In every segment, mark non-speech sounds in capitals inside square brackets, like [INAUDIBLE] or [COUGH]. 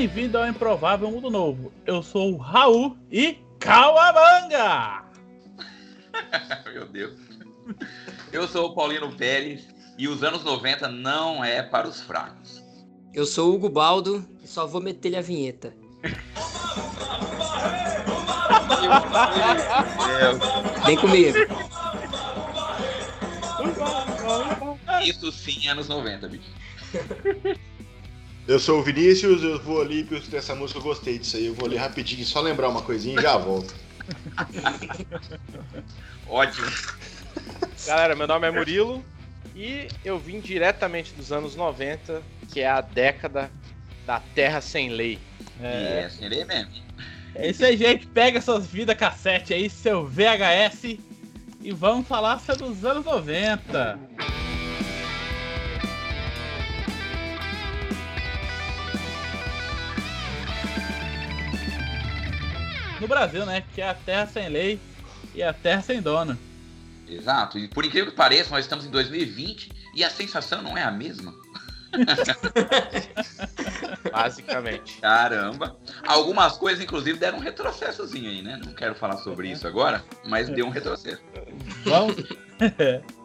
Bem-vindo ao Improvável Mundo Novo. Eu sou o Raul e Cauabanga! [LAUGHS] Meu Deus. Eu sou o Paulino Pérez e os anos 90 não é para os fracos. Eu sou o Hugo Baldo e só vou meter-lhe a vinheta. [LAUGHS] Vem comigo. Isso sim, anos 90, bicho. [LAUGHS] Eu sou o Vinícius, eu vou ali, porque dessa música eu gostei disso aí. Eu vou ali rapidinho, só lembrar uma coisinha e já volto. [LAUGHS] Ótimo. Galera, meu nome é Murilo e eu vim diretamente dos anos 90, que é a década da Terra Sem Lei. É, sem lei mesmo. É isso aí, gente. Pega suas vidas cassete aí, seu VHS e vamos falar sobre os anos 90. No Brasil, né? Que é a terra sem lei e a terra sem dono. Exato. E por incrível que pareça, nós estamos em 2020 e a sensação não é a mesma. [LAUGHS] Basicamente. Caramba. Algumas coisas, inclusive, deram um retrocessozinho aí, né? Não quero falar sobre isso agora, mas deu um retrocesso. Vamos? [LAUGHS]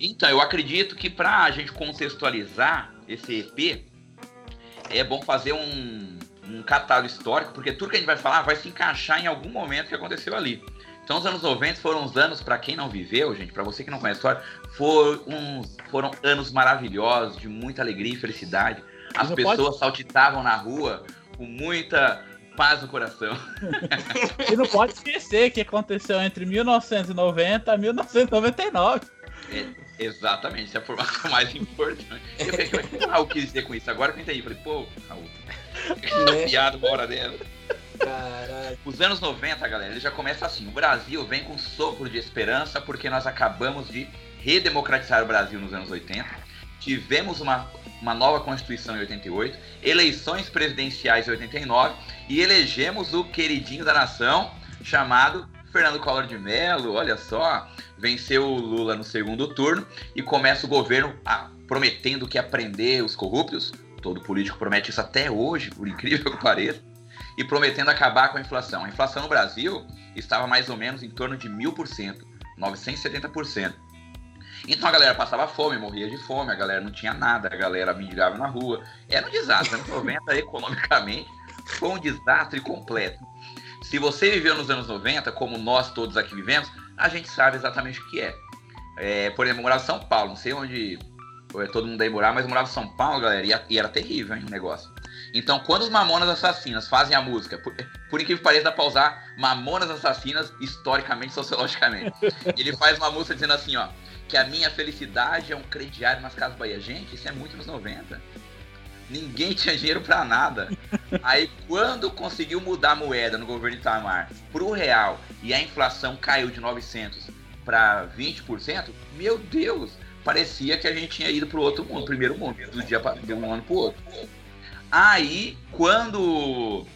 Então, eu acredito que para a gente contextualizar esse EP, é bom fazer um, um catálogo histórico, porque tudo que a gente vai falar vai se encaixar em algum momento que aconteceu ali. Então, os anos 90 foram os anos, para quem não viveu, gente, para você que não conhece a história, foram, uns, foram anos maravilhosos, de muita alegria e felicidade. As pessoas pode- saltitavam na rua com muita paz no coração. [LAUGHS] E não pode esquecer que aconteceu entre 1990 e 1999. Exatamente, essa é a formação [LAUGHS] mais importante. Eu falei, o que o Raul quis dizer com isso? Agora que eu entendi. Falei, pô, Raul, Né? [LAUGHS] piada uma hora dela. Caralho. Os anos 90, galera, ele já começa assim. O Brasil vem com um sopro de esperança porque nós acabamos de redemocratizar o Brasil nos anos 80. Tivemos uma, uma nova Constituição em 88, eleições presidenciais em 89 e elegemos o queridinho da nação chamado Fernando Collor de Mello. Olha só, venceu o Lula no segundo turno e começa o governo ah, prometendo que ia prender os corruptos. Todo político promete isso até hoje, por incrível que pareça e prometendo acabar com a inflação. A inflação no Brasil estava mais ou menos em torno de 1000%, 970%. Então a galera passava fome, morria de fome, a galera não tinha nada, a galera mendigava na rua. Era um desastre. Anos 90, [LAUGHS] economicamente, foi um desastre completo. Se você viveu nos anos 90, como nós todos aqui vivemos, a gente sabe exatamente o que é. É, por exemplo, eu morava em São Paulo, não sei onde todo mundo aí morar, mas eu morava em São Paulo, galera, e, e era terrível, hein, o negócio. Então, quando os Mamonas Assassinas fazem a música, por, por incrível que pareça, dá pra usar Mamonas Assassinas historicamente, sociologicamente. Ele faz uma música dizendo assim, ó, que a minha felicidade é um crediário nas Casas Bahia. Gente, isso é muito nos 90. Ninguém tinha dinheiro pra nada. Aí, quando conseguiu mudar a moeda no governo Itamar pro real e a inflação caiu de 900 para 20%, meu Deus, parecia que a gente tinha ido pro outro mundo, primeiro mundo, do dia pra, de um ano pro outro. Aí, quando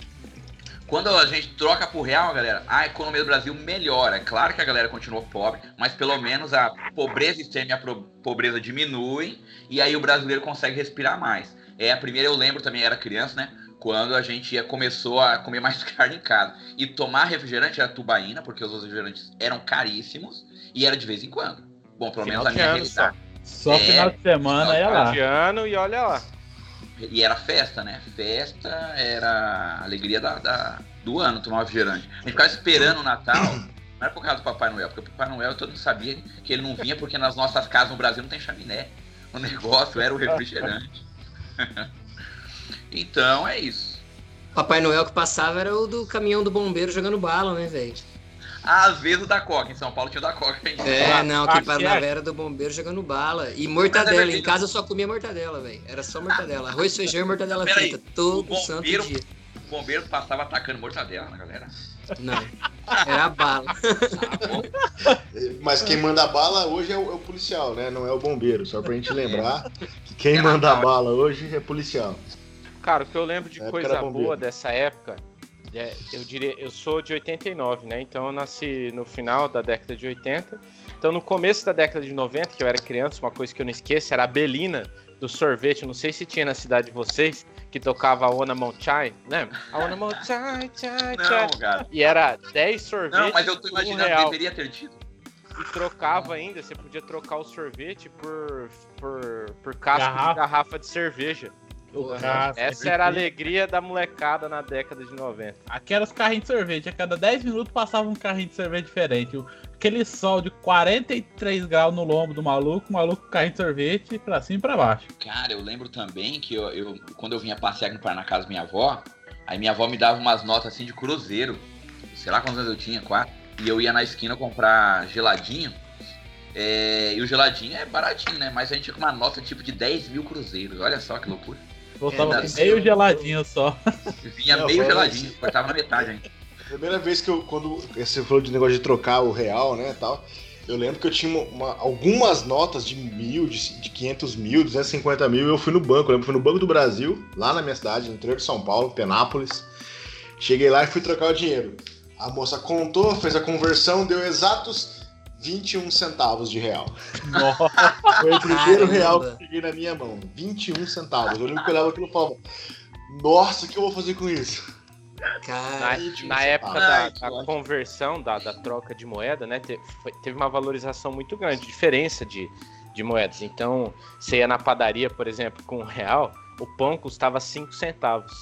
quando a gente troca pro real, galera, a economia do Brasil melhora. É claro que a galera continua pobre, mas pelo menos a pobreza extrema e a pobreza diminuem e aí o brasileiro consegue respirar mais. É, a primeira eu lembro também, era criança, né? Quando a gente ia, começou a comer mais [LAUGHS] carne em casa. E tomar refrigerante era tubaína, porque os refrigerantes eram caríssimos e era de vez em quando. Bom, pelo Final menos a minha realidade. Só É, final de semana, ia Final lá. de ano e olha lá. E era festa, né? Festa era a alegria da, da- do ano tomar refrigerante. A gente ficava esperando o Natal. [COUGHS] Não era por causa do Papai Noel, porque o Papai Noel todo mundo sabia que ele não vinha porque nas nossas casas no Brasil não tem chaminé. O negócio era o refrigerante. [LAUGHS] então é isso. Papai Noel que passava era o do caminhão do bombeiro jogando bala, né, velho? Às vezes o da Coca, em São Paulo tinha o da Coca ainda. É, não, Ah, que que na é? era do bombeiro jogando bala. E mortadela. é em casa eu só comia mortadela, velho. Era só mortadela. Arroz, feijão e mortadela Peraí, frita. Todo o santo bombeiro- dia. O bombeiro passava atacando mortadela na galera. Não. Era a bala. Tá bom? Mas quem manda a bala hoje é o, é o policial, né? Não é o bombeiro. Só pra gente lembrar que quem É manda bala hoje é policial. Cara, o que eu lembro de coisa bombeiro. boa dessa época, é, eu diria, eu sou de 89, né? Então eu nasci no final da década de 80. Então no começo da década de 90, que eu era criança, uma coisa que eu não esqueço era a Belina do sorvete, não sei se tinha na cidade de vocês, que tocava a Ona Chai, lembra? A Ona Chai, chai, chai. Não, cara. E era 10 sorvetes Não, mas eu tô imaginando, real. deveria ter tido. E trocava ainda, você podia trocar o sorvete por, por, por casco Garrafa. de garrafa de cerveja. Porra. Nossa, Essa era a alegria da molecada na década de 90. Aqui eram os carrinhos de sorvete. A cada 10 minutos passava um carrinho de sorvete diferente. O- Aquele sol de 43 graus no lombo do maluco, o maluco com carrinho de sorvete pra cima e pra baixo. Cara, eu lembro também que eu, eu- quando eu vinha passear na casa da minha avó, aí minha avó me dava umas notas assim de cruzeiro. Sei lá quantos anos eu tinha, quatro. E eu ia na esquina comprar geladinho. É, e o geladinho é baratinho, né? Mas a gente tinha com uma nota tipo de 10 mil cruzeiros. Olha só que loucura. Voltava É, meio geladinho só. Vinha Não, meio geladinho, assim. cortava na metade, hein? Primeira vez que eu, quando você falou de negócio de trocar o real, né, tal, eu lembro que eu tinha uma- algumas notas de mil, de, de 500 mil, 250 mil, e eu fui no banco, eu lembro, fui no Banco do Brasil, lá na minha cidade, no interior de São Paulo, Penápolis. Cheguei lá e fui trocar o dinheiro. A moça contou, fez a conversão, deu exatos 21 centavos de real. Nossa, Foi o primeiro Caramba. real que eu peguei na minha mão. 21 centavos. Eu lembro que eu olhava aquilo e falava, nossa, o que eu vou fazer com isso? Na, Cara, na época da, da conversão, da, da troca de moeda, né? te- foi- teve uma valorização muito grande, diferença de, de moedas. Então, você ia na padaria, por exemplo, com um real, o pão custava 5 centavos.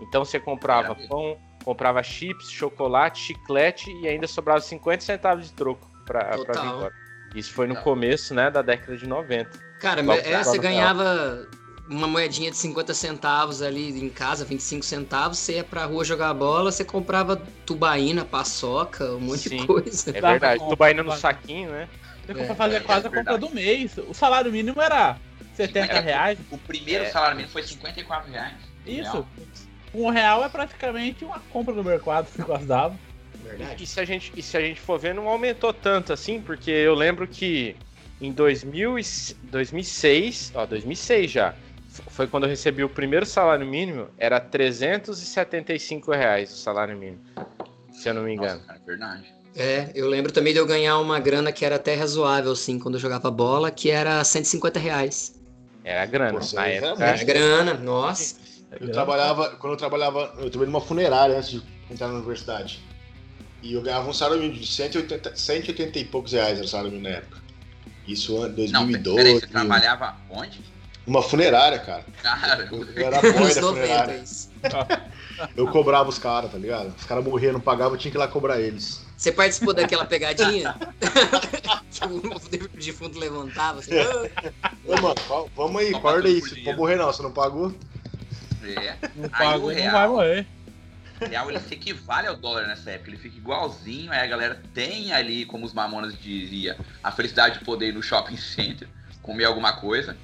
Então você comprava pão, comprava chips, chocolate, chiclete e ainda sobrava 50 centavos de troco pra, pra vir Total. embora. Isso foi no Não. começo, né, da década de 90. cara, é, só você ganhava uma moedinha de 50 centavos ali em casa, 25 centavos, você ia pra rua jogar bola, você comprava tubaína, paçoca, um monte Sim. de coisa. É verdade. compra, Tubaína no saquinho, né? Você É, fazer é quase a compra do mês. O salário mínimo era 70 Era- reais. O primeiro É. salário mínimo foi 54 reais. Isso. Um real é praticamente uma compra no mercado que quase dava. Verdade. E se, a gente, e se a gente for ver, não aumentou tanto assim, porque eu lembro que em 2000 e, 2006, ó, 2006 já, foi quando eu recebi o primeiro salário mínimo, era 375 reais o salário mínimo, se eu não me engano. Nossa, é verdade. É, eu lembro também de eu ganhar uma grana que era até razoável, assim, quando eu jogava bola, que era 150 reais. Era grana, Pô, na época. Era grana, nossa. Eu trabalhava, quando eu trabalhava, eu trabalhei numa funerária antes de entrar na universidade. E eu ganhava um salário mínimo de 180, 180 e poucos reais era o salário mínimo na época. Isso em Não, 2012. peraí, você trabalhava onde? Uma funerária, cara. Cara, Eu, eu era boy da 90, funerária. Eu cobrava os caras, tá ligado? Os caras morriam, não pagavam, eu tinha que ir lá cobrar eles. Você participou daquela pegadinha? [LAUGHS] o defunto levantava, assim, "Ah". Ô, mano, qual- vamos aí, acorda aí. Se for morrer, não, você não pagou? é. Não o não vai morrer. Real ele se equivale ao dólar nessa época, ele fica igualzinho, aí a galera tem ali, como os mamonas dizia, a felicidade de poder ir no shopping center, comer alguma coisa.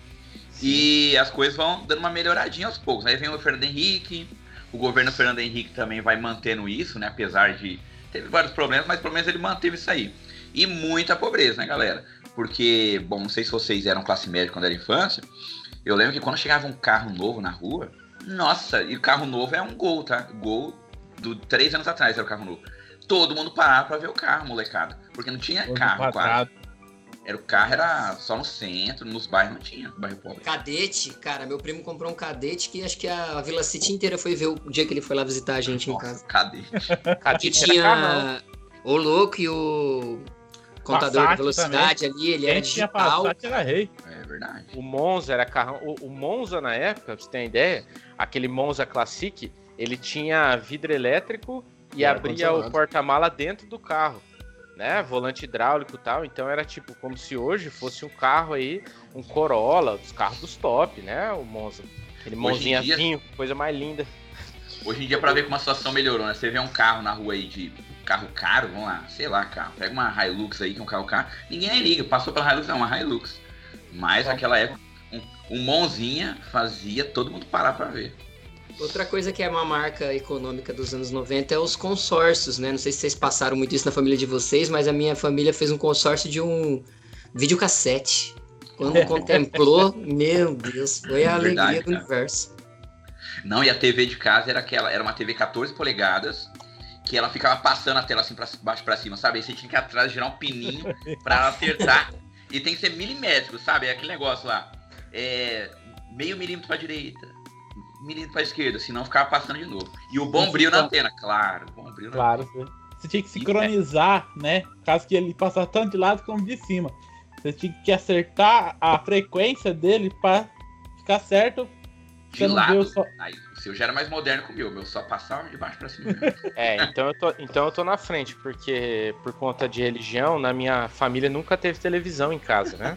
E as coisas vão dando uma melhoradinha aos poucos. Aí vem o Fernando Henrique, o governo Fernando Henrique também vai mantendo isso, né? Apesar de. Teve vários problemas, mas pelo menos ele manteve isso aí. E muita pobreza, né, galera? Porque, bom, não sei se vocês eram classe média quando era infância. Eu lembro que quando chegava um carro novo na rua, nossa, e carro novo é um gol, tá? Gol do três anos atrás era o carro novo. Todo mundo parava pra ver o carro, molecada. Porque não tinha Todo carro quase. quadrado. Era o carro era só no centro, nos bairros não tinha, no bairro pobre. Cadete, cara, meu primo comprou um cadete que acho que a Vila City inteira foi ver o dia que ele foi lá visitar a gente em Nossa, casa. cadê? Que [LAUGHS] Cadete era carrão. tinha o louco e o contador de velocidade ali, ele era tinha digital. Passat era rei. É verdade. O Monza era carrão. O, o Monza, na época, pra você ter uma ideia, aquele Monza Classic, ele tinha vidro elétrico e E abria o porta-mala dentro do carro. Né? Volante hidráulico e tal. Então era tipo como se hoje fosse um carro aí, um Corolla, dos carros dos top, né? O Monza. Aquele Hoje em Monzinha dia- vinho, coisa mais linda. Hoje em dia, pra ver como a situação melhorou, né? Você vê um carro na rua aí de carro caro, vamos lá, sei lá, carro. Pega uma Hilux aí, que é um carro caro. Ninguém nem liga, passou pela Hilux, não, uma Hilux. Mas naquela época, um, um Monzinha fazia todo mundo parar pra ver. Outra coisa que é uma marca econômica dos anos 90 é os consórcios, né? Não sei se vocês passaram muito isso na família de vocês, mas a minha família fez um consórcio de um videocassete. Quando [LAUGHS] contemplou, meu Deus, foi a Verdade, alegria do cara. universo. Não, e a TV de casa era aquela, era uma TV 14 polegadas, que ela ficava passando a tela assim pra baixo pra cima, sabe? Aí você tinha que ir atrás girar um pininho [LAUGHS] pra ela acertar. E tem que ser milimétrico, sabe? É aquele negócio lá. É, meio milímetro pra direita, milímetro pra esquerda, senão ficava passando de novo. E o bom brilho na antena, claro, bom brilho na Claro. Você, você tinha que sincronizar, né? Caso que ele passasse tanto de lado como de cima. Você tinha que acertar a frequência dele pra ficar certo. De Você lado, só. aí seu já era mais moderno que o meu, meu só passava de baixo pra cima. [LAUGHS] É, então eu, tô, então eu tô na frente, porque por conta de religião, na minha família nunca teve televisão em casa, né?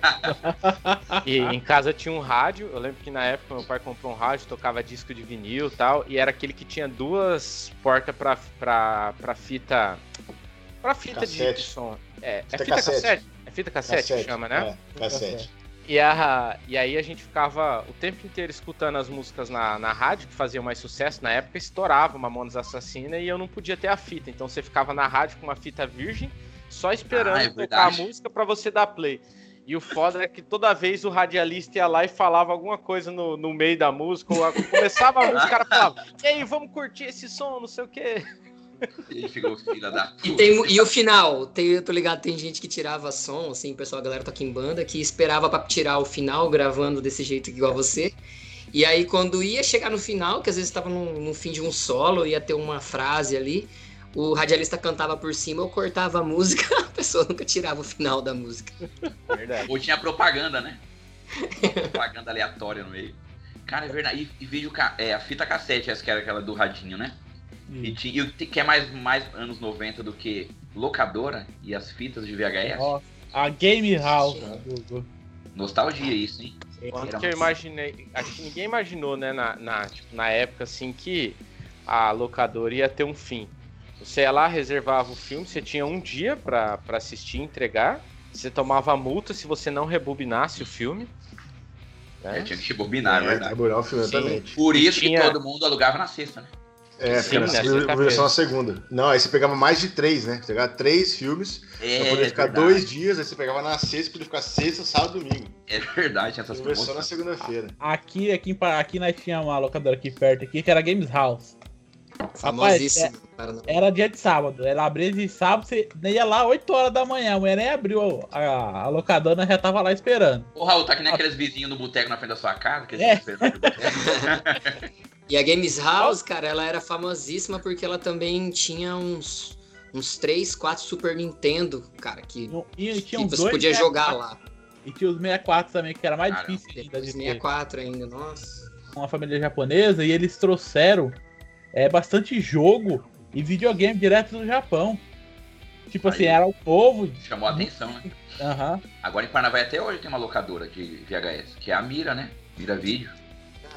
E em casa tinha um rádio, eu lembro que na época meu pai comprou um rádio, tocava disco de vinil e tal, e era aquele que tinha duas portas pra, pra, pra fita. Pra fita de, de Cassete. som. É, é Fita fita cassete? cassete. É fita cassete, que chama, né? É, cassete. E, a, e aí a gente ficava o tempo inteiro escutando as músicas na, na rádio, que faziam mais sucesso. Na época estourava Mamonas Assassina e eu não podia ter a fita. Então você ficava na rádio com uma fita virgem, só esperando Ah, é tocar a música pra você dar play. E o foda é que toda vez o radialista ia lá e falava alguma coisa no, no meio da música. Ou começava a música, o cara falava: [LAUGHS] E aí, vamos curtir esse som, não sei o quê. Ele ficou filha da E, puta. tem, e o final, tem, eu tô ligado, tem gente que tirava som, assim, o pessoal, a galera toca em banda, que esperava pra tirar o final gravando desse jeito igual você. E aí, quando ia chegar no final, que às vezes tava no, no fim de um solo, ia ter uma frase ali, o radialista cantava por cima, eu cortava a música, [LAUGHS] a pessoa nunca tirava o final da música. Verdade. Ou tinha propaganda, né? Propaganda aleatória no meio. Cara, é verdade. E, e vídeo, é, a fita cassete, essa que era aquela do radinho, né? E, ti- e o que é mais, mais anos 90 do que locadora e as fitas de VHS? Ó, a Game House. do- Nostalgia isso, hein? Quanto que eu imaginei. Acho que ninguém imaginou, né, na, na, tipo, na época assim que a locadora ia ter um fim. Você ia lá, reservava o filme, você tinha um dia pra pra assistir e entregar. Você tomava multa se você não rebobinasse o filme. É, né? tinha que rebobinar, é É, verdade. o filme, Sim. exatamente. Por isso Tinha- que todo mundo alugava na sexta, né? É, Sim, porque né, era sexta-feira. a versão na segunda. Não, aí você pegava mais de três, né? Você pegava três filmes, É, pra poder ficar verdade. dois dias, aí você pegava na sexta, podia ficar sexta, sábado e domingo. É verdade, tinha essas Versão na promoções. segunda-feira. Aqui, aqui, aqui nós tínhamos uma locadora aqui perto aqui, que era Games House. Famosíssimo. cara, não. Era dia de sábado. Ela abria de sábado, você ia lá 8 horas da manhã. A mulher nem abriu a, a locadora, já tava lá esperando. Ô, Raul, tá que nem aqueles vizinhos no boteco na frente da sua casa, que É. [LAUGHS] E a Games House, cara, ela era famosíssima porque ela também tinha uns, uns 3, 4 Super Nintendo, cara, que, E, e que tinha uns você dois podia 64, jogar lá. E tinha os 64 também, que era mais Caramba. difícil ainda ter. 64 ainda, nossa. Uma família japonesa e eles trouxeram é, bastante jogo e videogame direto do Japão. Tipo assim, Aí. era o povo. Chamou a atenção, né? Aham. Agora em Parnavaí até hoje tem uma locadora de VHS, que é a Mira, né? Mira Vídeo.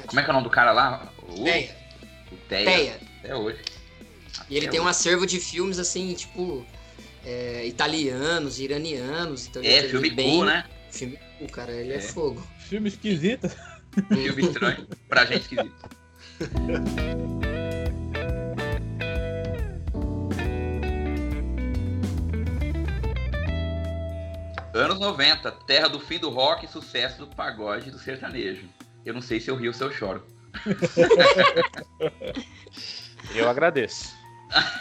Como é que é o nome do cara lá? O, Teia, Teia. Teia. Até hoje. E ele Até tem um hoje. acervo de filmes, assim, tipo, é, italianos, iranianos. Então É, teve filme bem- cool, né? Filme cool, cara, ele é, É. fogo. Filme esquisito. [LAUGHS] Filme estranho. Pra gente esquisito. Anos 90, terra do fim do rock e sucesso do pagode e do sertanejo. Eu não sei se eu rio ou se eu choro. [LAUGHS] Eu agradeço.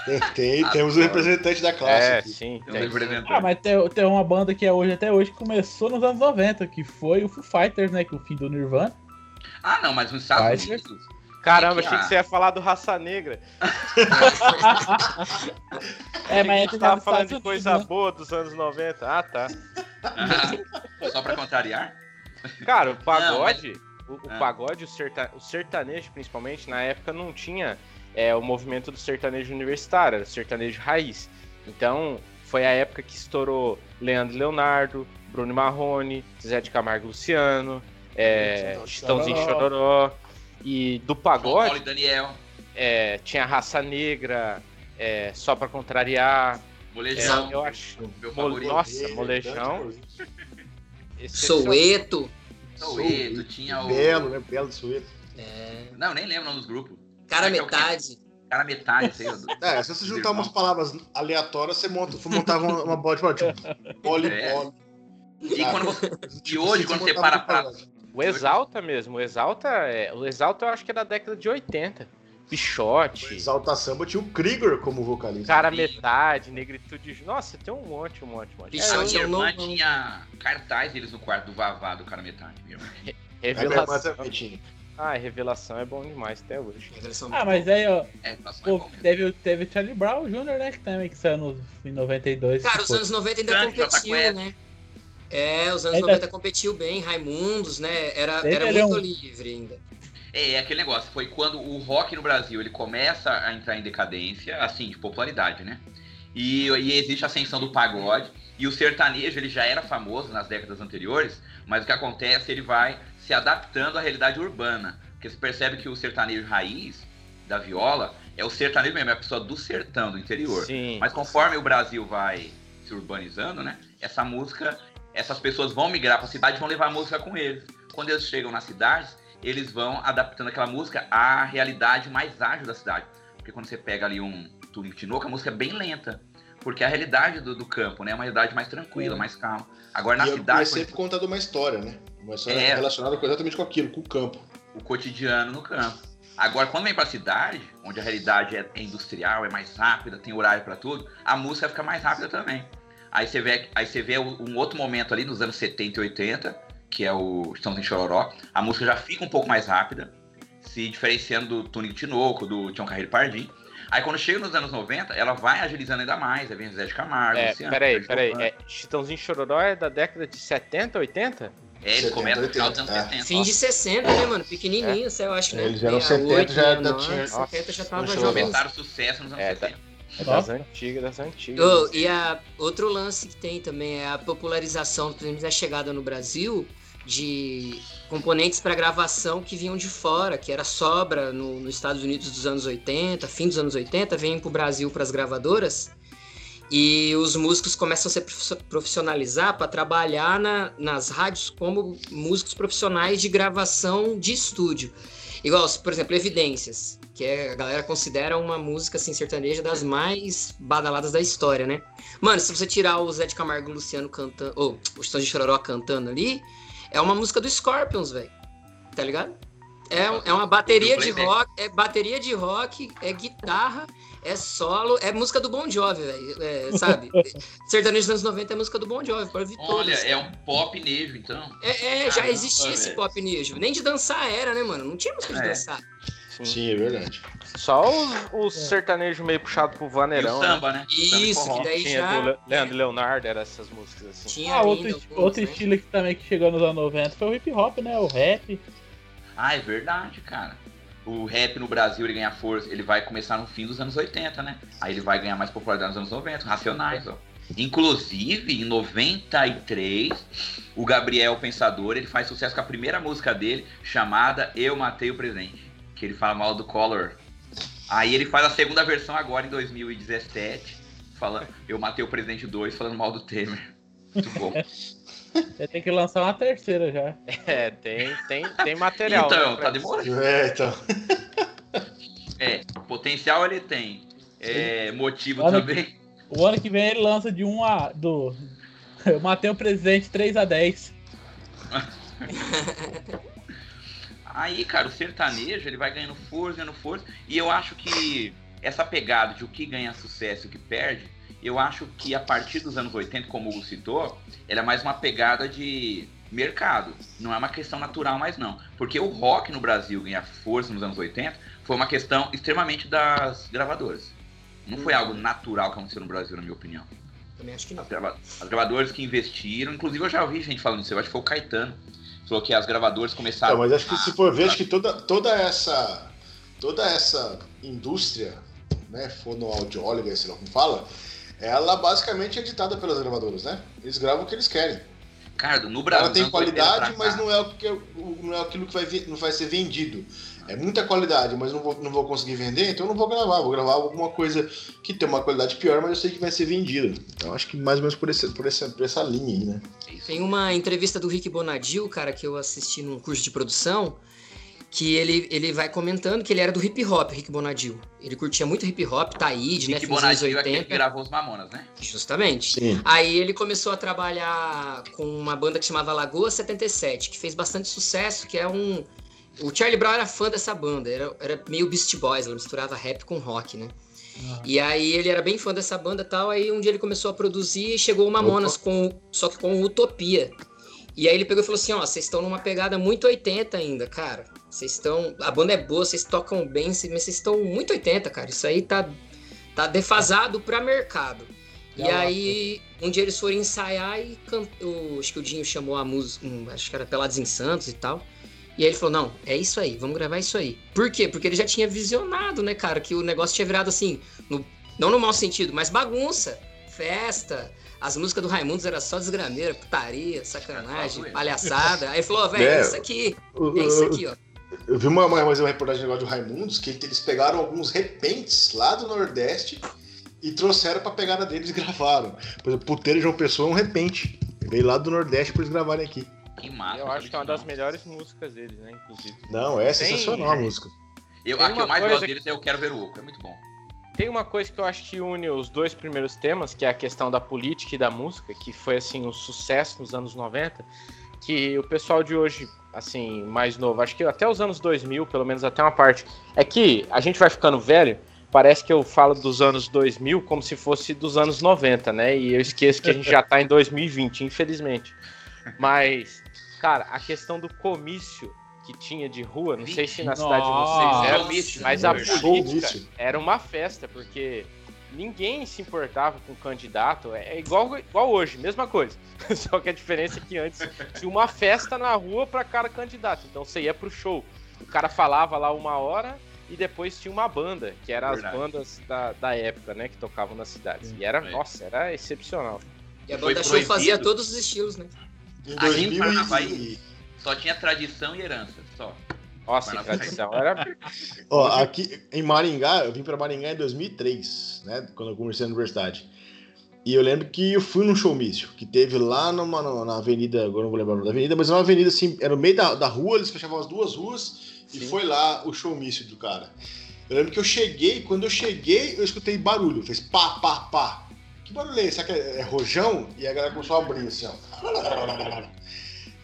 Tem, tem- Ah, temos o claro. representante da classe É, aqui. sim. Tem. representante. Ah, mas tem, tem uma banda que é hoje até hoje que começou nos anos 90, que foi o Foo Fighters, né? Que o fim do Nirvana. Ah, não, mas nos Estados Faz, Unidos. Caramba, que achei que a- você ia falar do Raça Negra. [LAUGHS] É, que mas a é gente tava falando de coisa Unidos, né? boa dos anos 90. Ah, tá. Ah, [LAUGHS] só pra contrariar? Cara, o pagode, o, o Ah. pagode, o, serta, o sertanejo principalmente, na época não tinha é, o movimento do sertanejo universitário, era o sertanejo raiz. Então, foi a época que estourou Leandro e Leonardo, Bruno e Marrone, Zé de Camargo Luciano, é, Chitãozinho e Chororó. E do João Paulo pagode e Daniel. é, tinha Raça Negra, é, Só Pra Contrariar. é, Molejão. eu acho. Meu Mole-. Nossa, molejão. excepcional. Soueto. Soueto, tinha o. Belo, né? Belo de Sueto. É, Não, nem lembro o nome dos grupos. cara Como é que é metade. Cara metade, sei lá. [LAUGHS] É, se você juntar umas palavras aleatórias, você monta, montava uma, uma bola tipo, [LAUGHS] poli, É. poli. E, quando você- Tipo, hoje, quando você para pra-. O Exalta mesmo, o Exalta, é, o Exalta eu acho que é da década de 80. Pichote, Exalta Samba tinha o Krieger como vocalista. cara metade, negritude. Nossa, tem um monte, um monte, um monte. Pichote é minha irmã novo- tinha cartaz deles no quarto do Vavá do cara metade. Minha irmã. Revelação. tinha. Ah, revelação é bom demais até hoje. Ah, mas aí, ó, É, passou pô, é bom teve, teve o Charlie Brown Jr., né? Que também que saiu no, em 92. Cara, os foi- anos 90 ainda Grande Jota competiu, né? É, os anos Ainda- 90 competiu bem, Raimundos, né? Era, era muito um- livre ainda. É, é aquele negócio, foi quando o rock no Brasil ele começa a entrar em decadência, assim, de popularidade, né? E, e existe a ascensão do pagode, e o sertanejo ele já era famoso nas décadas anteriores, mas o que acontece, ele vai se adaptando à realidade urbana. Porque você percebe que o sertanejo raiz da viola é o sertanejo mesmo, é a pessoa do sertão, do interior. Sim. Mas conforme o Brasil vai se urbanizando, né? Essa música, essas pessoas vão migrar para a cidade e vão levar a música com eles. Quando eles chegam nas cidades, eles vão adaptando aquela música à realidade mais ágil da cidade. Porque quando você pega ali um Turing Tinoco, a música é bem lenta. Porque é a realidade do, do campo, né? É uma realidade mais tranquila, É. mais calma. Agora na e é- cidade, é sempre contando uma história, né? Uma história É. relacionada exatamente com aquilo, com o campo. o cotidiano no campo. Agora, quando vem pra cidade, onde a realidade é é industrial, é mais rápida, tem horário pra tudo, a música fica mais rápida também. Aí você vê, aí você vê um outro momento ali nos anos 70 e 80, que é o Estamos em Chororó, a música já fica um pouco mais rápida, se diferenciando do Tunico Tinoco, do Tião Carreiro Pardim. Aí quando chega nos anos 90, ela vai agilizando ainda mais, aí vem Zé de Camargo, É, Luciano, peraí, peraí. É, Chitãozinho Chororó é da década de 70, 80? É, ele 70, começa no final dos anos 80, 70. Fim de 60, né, mano? Pequenininho, eu acho, né? Eles eram 68, 70, já- 69, já tinha- 70 já tava jogando. Começaram o sucesso nos anos É, tá. 70. É das antigas, das antigas. Oh, e a, outro lance que tem também é a popularização, por exemplo, da chegada no Brasil de componentes para gravação que vinham de fora, que era sobra no- nos Estados Unidos dos anos 80, fim dos anos 80, vem para o Brasil para as gravadoras. E os músicos começam a se prof- profissionalizar para trabalhar na- nas rádios como músicos profissionais de gravação de estúdio. Igual, por exemplo, Evidências, que é, a galera considera uma música assim, sertaneja das mais badaladas da história, né? Mano, se você tirar o Zé de Camargo e o Luciano cantando, ou o Estão de Chororó cantando ali, é uma música do Scorpions, velho. Tá ligado? É, é uma bateria de rock, é bateria de rock, é guitarra, é solo, é música do Bon Jovi, velho. É, sabe? [LAUGHS] Sertanejo dos anos 90 é música do Bon Jovi, ouvir Olha, todas. é um pop nejo, então. É, é, já existia esse pop nejo. Nem de dançar era, né, mano? Não tinha música de É. dançar. Sim. Sim, é verdade. Só os, os sertanejos meio puxado pro E o vaneirão. né? samba, né? Samba e Isso, forró. que daí Tinha já. do Le- Leandro Leonardo, era essas músicas assim. Tinha Ah, outro, alguns, outro né? estilo que também que chegou nos anos 90 foi o hip hop, né? O rap. Ah, é verdade, cara. O rap no Brasil ele ganha força, ele vai começar no fim dos anos 80, né? Aí ele vai ganhar mais popularidade nos anos 90, Racionais, ó. Inclusive, em 93, o Gabriel Pensador, ele faz sucesso com a primeira música dele, chamada Eu Matei o Presente, que ele fala mal do Collor. Aí ele faz a segunda versão agora em 2017, falando Eu Matei o Presidente 2, falando mal do Temer. Muito bom. [LAUGHS] Você tem que lançar uma terceira já. É, tem, tem, tem material. então, né, tá demorando. É, então. [LAUGHS] É, potencial ele tem. É, motivo Olha também. O ano que vem ele lança de 1 a. Do... [LAUGHS] Eu matei o presidente 3 a 10. Aí, cara, o sertanejo ele vai ganhando força, ganhando força. E eu acho que essa pegada de o que ganha sucesso e o que perde, eu acho que a partir dos anos 80, como o Hugo citou, ela é mais uma pegada de mercado. Não é uma questão natural mais não. Porque o rock no Brasil ganhar força nos anos 80 foi uma questão extremamente das gravadoras. Não foi algo natural que aconteceu no Brasil, na minha opinião. Também acho que não. As, grava- as gravadoras que investiram, inclusive eu já ouvi gente falando isso, eu acho que foi o Caetano. Falou que as gravadoras começaram. Não, mas acho que se for ver, acho que toda, toda essa toda essa indústria, né, fonoaudióloga, sei lá como fala, ela basicamente é ditada pelas gravadoras, né? Eles gravam o que eles querem. Cara, no Brasil. Ela tem nos anos 80 qualidade, mas não é, o que, não é aquilo que vai, não vai ser vendido. É muita qualidade, mas não vou, não vou conseguir vender, então eu não vou gravar. Vou gravar alguma coisa que tem uma qualidade pior, mas eu sei que vai ser vendida. Então acho que mais ou menos por, esse, por, essa, por essa linha aí, né? Tem uma entrevista do Rick Bonadil, cara, que eu assisti num curso de produção, que ele, ele vai comentando que ele era do hip hop, Rick Bonadil. Ele curtia muito hip hop, Taíde, né? Fins dos anos Bonadil é que 80. gravou os Mamonas, né? Justamente. Sim. Aí ele começou a trabalhar com uma banda que chamava Lagoa 77, que fez bastante sucesso, que é um. O Charlie Brown era fã dessa banda, era, era meio Beast Boys, ela misturava rap com rock, né? E aí ele era bem fã dessa banda e tal, aí um dia ele começou a produzir e chegou o Mamonas com, só que com Utopia. E aí ele pegou e falou assim, ó, vocês estão numa pegada muito 80 ainda, cara. Vocês estão. A banda é boa, vocês tocam bem, mas vocês estão muito 80, cara. Isso aí tá, tá defasado pra mercado. E aí, um dia eles foram ensaiar e can... o, acho que o Dinho chamou a música, um, acho que era Pelados em Santos e tal. E aí ele falou, não, é isso aí, vamos gravar isso aí. Por quê? Porque ele já tinha visionado, né, cara, que o negócio tinha virado assim, no- não no mau sentido, mas bagunça, festa. As músicas do Raimundos era só desgrameira, putaria, sacanagem, palhaçada. Aí ele falou, velho, É. é isso aqui, é isso aqui, ó. eu vi uma, uma, uma reportagem do negócio do Raimundos que eles pegaram alguns repentes lá do Nordeste e trouxeram pra pegada deles e gravaram. Por exemplo, Puteiro e João Pessoa é um repente. Veio lá do Nordeste pra eles gravarem aqui. Que massa. Eu acho que é uma das melhores músicas deles, né, inclusive. Não, é Tem- sensacional a música. Eu, Tem a que eu mais gosto que- deles é Eu Quero Ver o Oco. É muito bom. Tem uma coisa que eu acho que une os dois primeiros temas, que é a questão da política e da música, que foi assim um sucesso nos anos 90, que o pessoal de hoje, assim, mais novo, acho que até os anos 2000, pelo menos até uma parte, é que a gente vai ficando velho, parece que eu falo dos anos 2000 como se fosse dos anos 90, né? E eu esqueço que a gente já tá em 2020, infelizmente. Mas, cara, a questão do comício que tinha de rua, não sei se na cidade de vocês era, Comício, mas a é Show política era uma festa, porque ninguém se importava com o candidato. É igual, igual hoje, mesma coisa. [LAUGHS] Só que a diferença é que antes tinha uma festa na rua para cada candidato. Então você ia pro show. O cara falava lá uma hora e depois tinha uma banda, que eram as bandas da, da época, né? Que tocavam nas cidades. E era, É. nossa, era excepcional. E a Foi banda show proibido. fazia todos os estilos, né? Em Aqui em 2000 Paranavaí. e... Só tinha tradição e herança. Só. Nossa, tradição. Era [LAUGHS] Ó, aqui em Maringá, eu vim pra Maringá em 2003, né? Quando eu comecei na universidade. E eu lembro que eu fui num showmício, que teve lá numa, numa- na avenida, agora não vou lembrar o nome da avenida, mas é uma avenida assim, era no meio da, da rua, eles fechavam as duas ruas e Sim. foi lá o showmício do cara. Eu lembro que eu cheguei, quando eu cheguei, eu escutei barulho, fez pá, pá, pá. Que barulho é esse? Será que é, é rojão? E a galera começou a abrir assim, ó.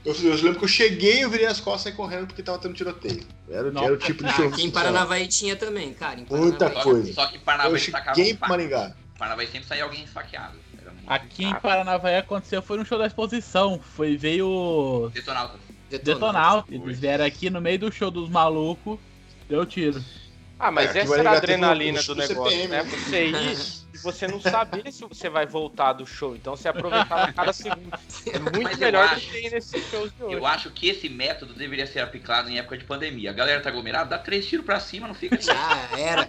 Eu, eu lembro que eu cheguei, eu virei as costas e correndo porque tava tendo tiroteio. Era, era o tipo de Ah, show. aqui em Paranavaí tinha também, cara. Em Muita coisa. Só que Paranavaí um pra faca. Maringá. Paranavaí sempre saía alguém esfaqueado. Aqui em Paranavaí aconteceu, foi no show da exposição. Foi, veio detonautas. Detonauta. Foi. Eles vieram aqui no meio do show dos malucos, deu tiro. Ah, mas É, essa era a um- adrenalina um do do negócio, CPM, né? né? Você [LAUGHS] ir e você não saber se você vai voltar do show. Então você aproveitava [LAUGHS] cada segundo. É muito melhor do acho- que ir nesses shows de hoje. Eu acho que esse método deveria ser aplicado em época de pandemia. A galera tá aglomerada, dá três tiros pra cima, não fica. Já era.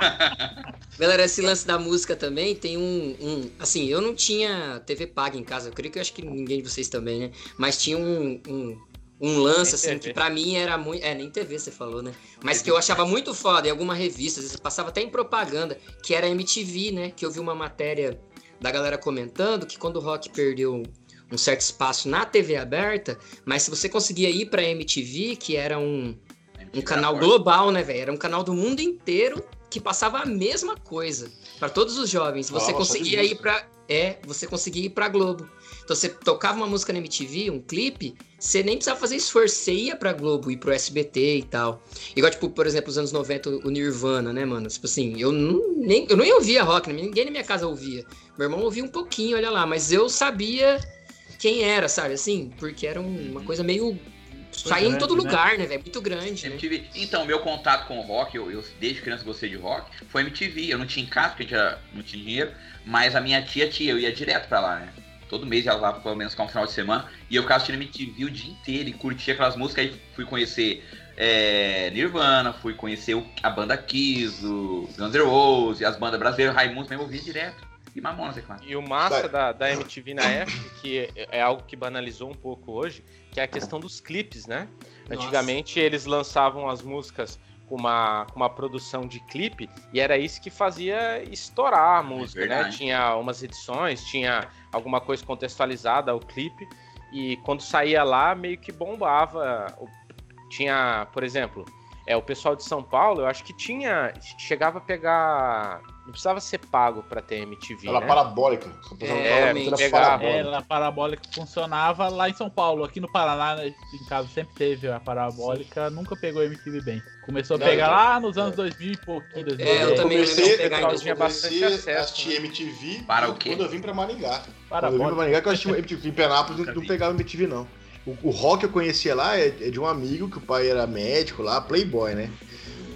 [LAUGHS] Galera, esse lance da música também tem um, um- Assim, eu não tinha TV paga em casa, eu creio que eu acho que ninguém de vocês também, né? Mas tinha um, um, um lance, Nem assim, TV. que pra mim era muito. É, nem TV você falou, né? Mas que eu achava muito foda em alguma revista, às vezes passava até em propaganda, que era MTV, né? Que eu vi uma matéria da galera comentando que quando o rock perdeu um certo espaço na TV aberta, mas se você conseguia ir pra MTV, que era um um canal global, né, velho? Era um canal do mundo inteiro que passava a mesma coisa para todos os jovens. Você conseguia ir para é, você conseguia ir para Globo. Então você tocava uma música na MTV, um clipe, você nem precisava fazer esforço, você ia pra Globo, ir pro SBT e tal. Igual, tipo, por exemplo, os anos 90, o Nirvana, né, mano? Tipo assim, eu não, nem, eu nem ouvia rock, né? ninguém na minha casa ouvia. Meu irmão ouvia um pouquinho, olha lá, mas eu sabia quem era, sabe? Assim, porque era um- uma coisa meio. Saía em grande, todo né? lugar, né, velho? Muito grande, né? MTV. Então, meu contato com o rock, eu, eu desde criança gostei de rock, foi MTV. Eu não tinha em casa, porque a gente já não tinha dinheiro, mas a minha tia tinha, eu ia direto pra lá, né? Todo mês ela lá, pelo menos, com um final de semana, e eu ficava assistindo MTV o dia inteiro e curtia aquelas músicas, aí fui conhecer é, Nirvana, fui conhecer o- a banda Kiss, o Guns N' Roses, as bandas brasileiras, Raimundo, mesmo ouvia direto. E Mamonas, é claro. E o massa da, da MTV na época, que é- é algo que banalizou um pouco hoje, que é a questão dos clipes, né? Nossa. Antigamente eles lançavam as músicas com uma, com uma produção de clipe e era isso que fazia estourar a música, né? verdade. Tinha umas edições, tinha alguma coisa contextualizada ao clipe e quando saía lá meio que bombava. Tinha, por exemplo, É, o pessoal de São Paulo, eu acho que tinha. Chegava a pegar. Não precisava ser pago pra ter MTV. Ela né? parabólica. É, era Pegava. parabólica. Ela, a parabólica funcionava lá em São Paulo. Aqui no Paraná, né, em casa, sempre teve a parabólica, nunca pegou MTV bem. Começou a Não, pegar eu- lá nos anos 2000 e pouquinho. 2000. É, eu também comecei, pegar pessoal em tinha eu bastante acesso, né? MTV Para o quê? quando eu vim pra Maringá. Quando eu vim pra Parabólica. Maringá, que eu assisti MTV. Em Penápolis não, não pegava MTV, não. O, o rock que eu conhecia lá é, é de um amigo, que o pai era médico lá, playboy, né?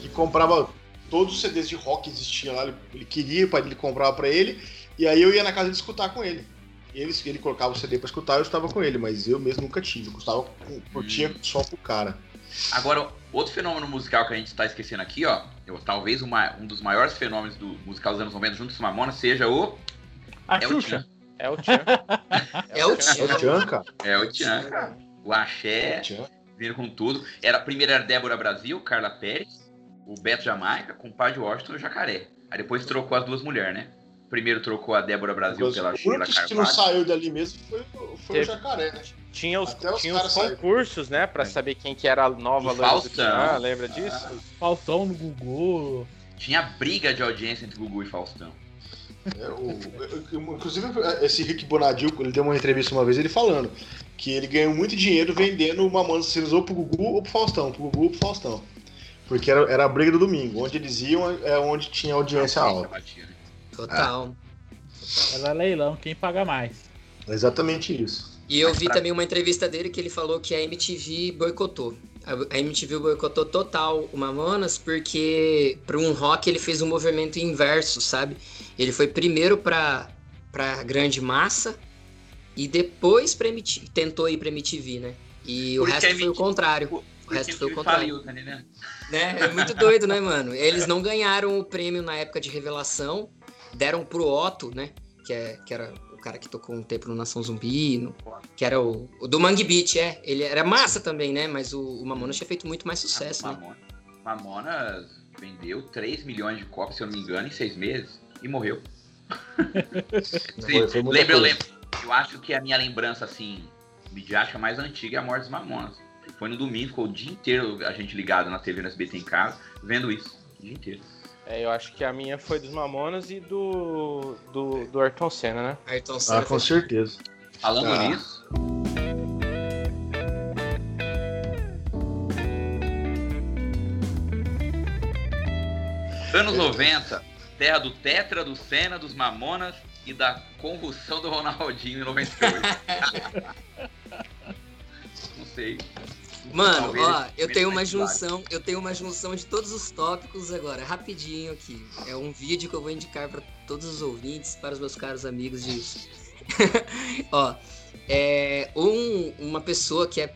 Que comprava todos os CDs de rock que existiam lá. Ele, ele queria, o pai dele comprava pra ele. E aí eu ia na casa dele escutar com ele. Ele, ele colocava o CD pra escutar, eu estava com ele, mas eu mesmo nunca tive. Eu gostava, curtia só pro cara. Agora, outro fenômeno musical que a gente está esquecendo aqui, ó, eu, talvez uma- um dos maiores fenômenos do musical dos anos 90 junto com os Mamonas seja o A É o Xuxa. É o Tchan. [LAUGHS] É o É Tchan. o Tchan, cara. é o Tchan, cara. O Axé, É o Tchan. vindo com tudo. Era primeiro era Débora Brasil, Carla Pérez, o Beto Jamaica, com o Padre Washington e o Jacaré. Aí depois trocou as duas mulheres, né? Primeiro trocou a Débora Brasil Mas pela o Sheila único que não Carvalho. saiu dali mesmo foi, foi o Teve. Jacaré, né? Tinha os, Até tinha os caras saíram. concursos, né? Pra É. saber quem que era a nova O loira do lembra disso? Faustão no Gugu. Tinha briga de audiência entre Gugu e Faustão. É, o- o- inclusive, esse Rick Bonadil, ele deu uma entrevista uma vez ele falando que ele ganhou muito dinheiro vendendo Assassinas ou pro Gugu ou pro Faustão, pro Gugu ou pro Faustão. Porque era, era a briga do domingo. Onde eles iam é onde tinha audiência alta. Né? Total. Era leilão, quem paga mais. É exatamente isso. E eu Mas vi pra- também uma entrevista dele que ele falou que a MTV boicotou. A MTV boicotou total o Mamonas porque para um rock ele fez um movimento inverso, sabe? Ele foi primeiro pra, pra grande massa e depois pra MTV, tentou ir pra MTV, né? E o Por isso que resto a foi o MTV contrário. Por- O resto porque foi o contrário. faliu, entendendo? Né? É muito doido, né, mano? Eles não ganharam o prêmio na época de revelação, deram pro Otto, né? Que, é, que era o cara que tocou um tempo no Nação Zumbi, no- que era o, o do Mangue Beat, é. Ele era massa também, né? Mas o, o Mamonas tinha feito muito mais sucesso, né? Mamona, Mamonas vendeu 3 milhões de cópias, se eu não me engano, em 6 meses e morreu. [LAUGHS] Foi lembra, eu lembro. Eu acho que a minha lembrança, assim, midiática mais antiga é a morte dos Mamonas. Foi no domingo, ficou o dia inteiro a gente ligado na TV no SBT em casa, vendo isso. O dia inteiro. É, eu acho que a minha foi dos Mamonas e do, do, do Ayrton Senna, né? Ayrton Ah, Senna com foi- certeza. Falando Ah. nisso. Anos 90, terra do Tetra, do Senna, dos Mamonas e da convulsão do Ronaldinho em 98. [LAUGHS] Não sei. Mano, ó, eu tenho uma junção, eu tenho uma junção de todos os tópicos agora, rapidinho aqui. É um vídeo que eu vou indicar para todos os ouvintes, para os meus caros amigos disso. [LAUGHS] ó, é um- uma pessoa que é,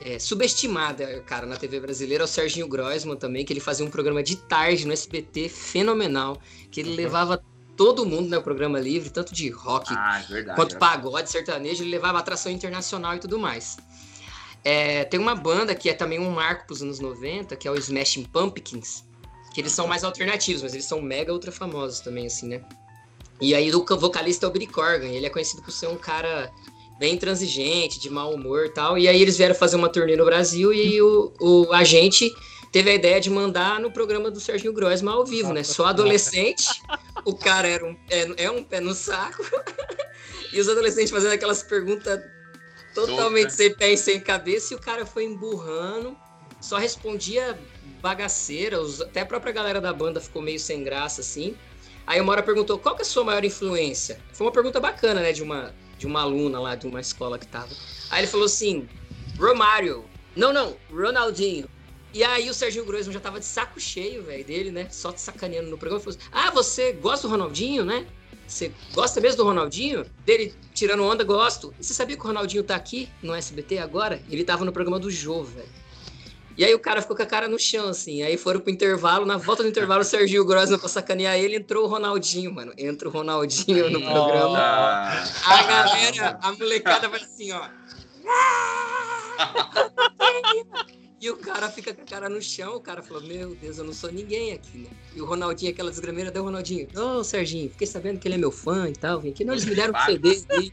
é subestimada, cara, na TV brasileira é o Serginho Groisman também, que ele fazia um programa de tarde no SBT fenomenal, que ele levava todo mundo, né, o programa livre, tanto de rock Ah, é verdade. quanto era- pagode, sertanejo, ele levava atração internacional e tudo mais. É, tem uma banda que é também um marco pros anos 90, que é o Smashing Pumpkins, que eles são mais alternativos, mas eles são mega ultra famosos também, assim, né? E aí o vocalista é o Billy Corgan, ele é conhecido por ser um cara bem intransigente, de mau humor e tal, e aí eles vieram fazer uma turnê no Brasil e o, o agente teve a ideia de mandar no programa do Serginho Groisman ao vivo, né? Só adolescente, o cara era um, é, é um pé no saco, [LAUGHS] e os adolescentes fazendo aquelas perguntas totalmente sem pé e sem cabeça, e o cara foi emburrando, só respondia bagaceira, os- até a própria galera da banda ficou meio sem graça, assim. Aí uma hora perguntou, qual que é a sua maior influência? Foi uma pergunta bacana, né, de uma, de uma aluna lá, de uma escola que tava. Aí ele falou assim, Romário. Não, não, Ronaldinho. E aí o Serginho Groisman já tava de saco cheio, velho, dele, né? Só te sacaneando no programa. Falou assim, ah, você gosta do Ronaldinho, né? Você gosta mesmo do Ronaldinho? Dele tirando onda, gosto. E você sabia que o Ronaldinho tá aqui no SBT agora? Ele tava no programa do Jô, velho. E aí o cara ficou com a cara no chão, assim. Aí foram pro intervalo. Na volta do intervalo, o Serginho Grossman pra sacanear ele, entrou o Ronaldinho, mano. Entra o Ronaldinho no programa. Ah, A galera, a molecada vai assim, ó. [LAUGHS] E o cara fica com a cara no chão, o cara falou, meu Deus, eu não sou ninguém aqui, né? E o Ronaldinho, aquela desgrameira, deu o Ronaldinho, ô Serginho, fiquei sabendo que ele é meu fã e tal, vim aqui. Não, eles me deram um CD aí.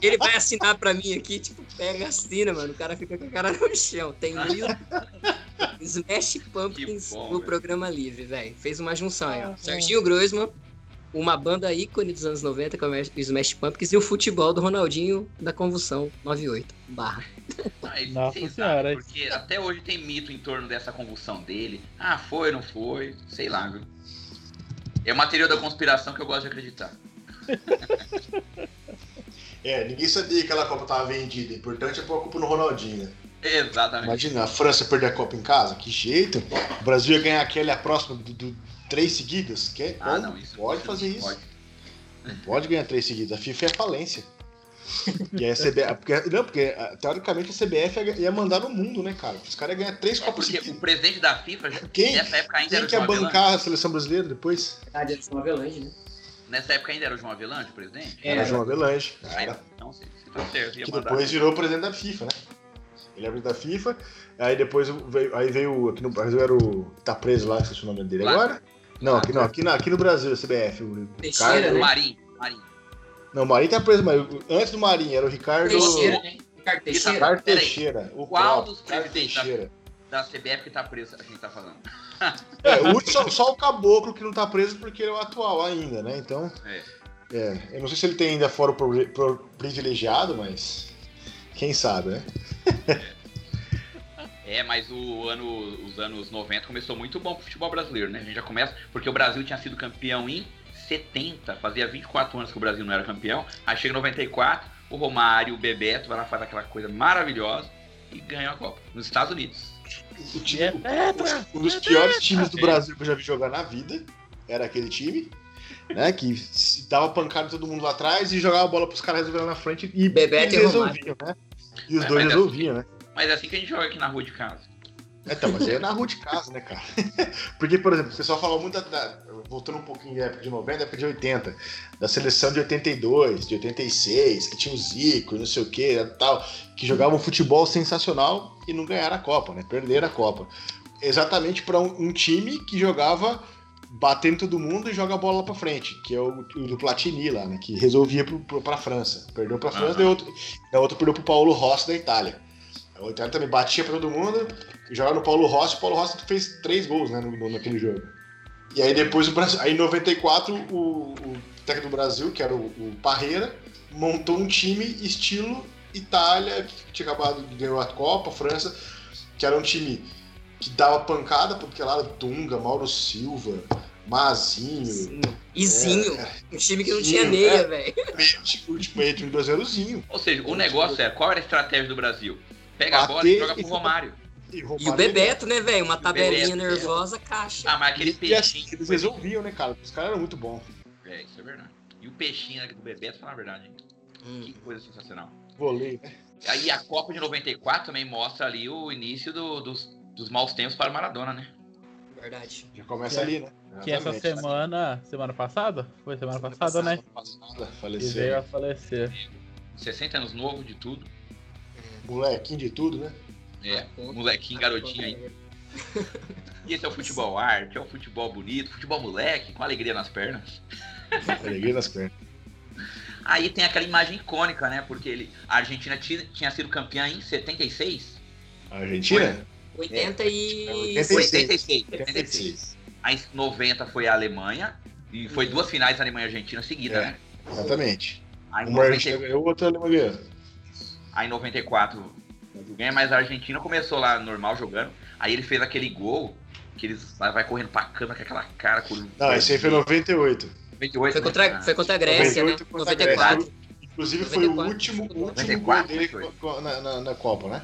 Ele vai assinar pra mim aqui, tipo, pega assina, mano. O cara fica com a cara no chão. Tem no YouTube. [LAUGHS] Smash Pumpkins bom, no velho. programa livre, velho. Fez uma junção aí, ó. Ah, Serginho Groisman, uma banda ícone dos anos 90, que é o Smash Pumpkins, e o futebol do Ronaldinho da Convulsão 98. Barra. E Nossa senhora, hein? porque até hoje tem mito em torno dessa convulsão dele. Ah, foi, não foi, sei lá, viu? É uma teoria da conspiração que eu gosto de acreditar. [LAUGHS] É, ninguém sabia que aquela Copa tava vendida. O importante é pôr a culpa no Ronaldinho, né? Exatamente. Imagina, a França perder a Copa em casa? Que jeito? O Brasil ia ganhar aquele a próxima do, do- três seguidas? Quer? ah, não, isso Pode isso fazer isso. pode. Pode ganhar três seguidas. A FIFA é falência. E aí a CBF. [LAUGHS] Porque, não, porque ah, teoricamente a CBF ia, mandar no mundo, né, cara? Os caras iam ganhar três É Copas porque o seguidas. presidente da FIFA, Quem, nessa época ainda quem era o que ia João Avelange. bancar a seleção brasileira depois? Verdade, eles são Avelange, né? Nessa época ainda era o João Avelange, o presidente? Era. Era João Avelange. Ah, Era. então, se, se tá certo, ia que mandar. depois virou presidente da FIFA, né? Ele é presidente da FIFA, aí depois veio, aí veio aqui no Brasil era o tá preso lá, esqueci o nome dele Lá. agora. Não, aqui não, aqui, na- aqui no Brasil, a CBF. O Teixeira, Ricardo, né? Marinho, Marinho. Não, o Marinho tá preso, mas antes do Marinho era o Ricardo Teixeira, né? Ricardo Teixeira. Ricardo. Teixeira. O Qual dos presidentes da- Teixeira. Da CBF que tá preso, a gente tá falando. É, o último, só, só o Caboclo que não tá preso porque ele é o atual ainda, né? Então, É. é, eu não sei se ele tem ainda fora o pro- pro- privilegiado, mas quem sabe, né? [LAUGHS] É, mas o ano, os anos 90 começou muito bom pro futebol brasileiro, né? A gente já começa, porque o Brasil tinha sido campeão em 70, fazia 24 anos que o Brasil não era campeão. Aí chega em 94, o Romário, o Bebeto vai lá fazer aquela coisa maravilhosa e ganha a Copa nos Estados Unidos. O time, É tetra, um dos piores times do É. Brasil que eu já vi jogar na vida era aquele time, né? Que se dava pancada em todo mundo lá atrás e jogava a bola pros caras resolverem lá na frente e Bebeto e resolviam, né? E os É, dois mas é- resolviam, né? Mas é assim que a gente joga aqui na rua de casa. Então, mas é na rua de casa, né, cara? [LAUGHS] Porque, por exemplo, o pessoal fala muito da, da- voltando um pouquinho da época de 90, época de 80, da seleção de 82, de 86, que tinha o Zico e não sei o que, tal, que jogavam um futebol sensacional e não ganharam a Copa, né? Perderam a Copa. Exatamente para um, um time que jogava batendo todo mundo e joga a bola lá pra frente, que é o, o do Platini lá, né? Que resolvia pro, pro, pra França. Perdeu pra França, Aham. deu outro, da outra perdeu pro Paulo Rossi da Itália. O Itália também batia pra todo mundo, jogava no Paulo Rossi, o Paulo Rossi fez três gols, né, no, no- naquele jogo. E aí depois o Brasil, aí em 94 o, o técnico do Brasil, que era o, o Parreira, montou um time estilo Itália, que tinha acabado de ganhar a Copa, França, que era um time que dava pancada, porque lá era Dunga, Mauro Silva, Mazinho. Izinho. É, Um time que não tinha meia, é. velho. tipo, tipo, meio time brasileirozinho. Ou seja, o negócio é, qual era a estratégia do Brasil? Pega a bola e joga e pro Romário. E o Romário- Bebeto, né, velho? Uma tabelinha Bebeto, nervosa, caixa. Ah, mas aquele E assim, peixinho. eles resolviam, né, cara? Os caras eram muito bons. É, isso é verdade. E o peixinho aqui do Bebeto, falar a verdade, hein? Hum. Que coisa sensacional. Vôlei, né? Aí a Copa de 94 também mostra ali o início do- dos, dos maus tempos para o Maradona, né? Verdade. Já começa Que- ali, né? Que essa semana. Semana passada? Foi semana passada, né? Passada, faleceu. veio a falecer. 60 anos novo de tudo. Molequinho de tudo, né? É, molequinho, garotinho aí. [LAUGHS] E esse é o futebol arte, é o futebol bonito, futebol moleque, com alegria nas pernas. Alegria nas pernas. [LAUGHS] Aí tem aquela imagem icônica, né? Porque ele, a Argentina tinha, tinha sido campeã em 76. A Argentina? 80 e... 86. 86. 86. Aí em 90 foi a Alemanha. E foi duas finais Alemanha e Argentina seguidas, É. né? Exatamente. Aí em Uma 90 Argentina ganhou, outra Alemanha ganhou. Aí em 94 o Brasil ganha, mas a Argentina começou lá normal jogando. Aí ele fez aquele gol que eles vai, correndo pra cama com aquela cara. Com Não, esse aí foi 98. 98, Foi né? contra, foi contra a Grécia, 98 né? contra a 94. Grécia. Inclusive foi o 94. último, o último 94 gol dele na, na, na Copa, né?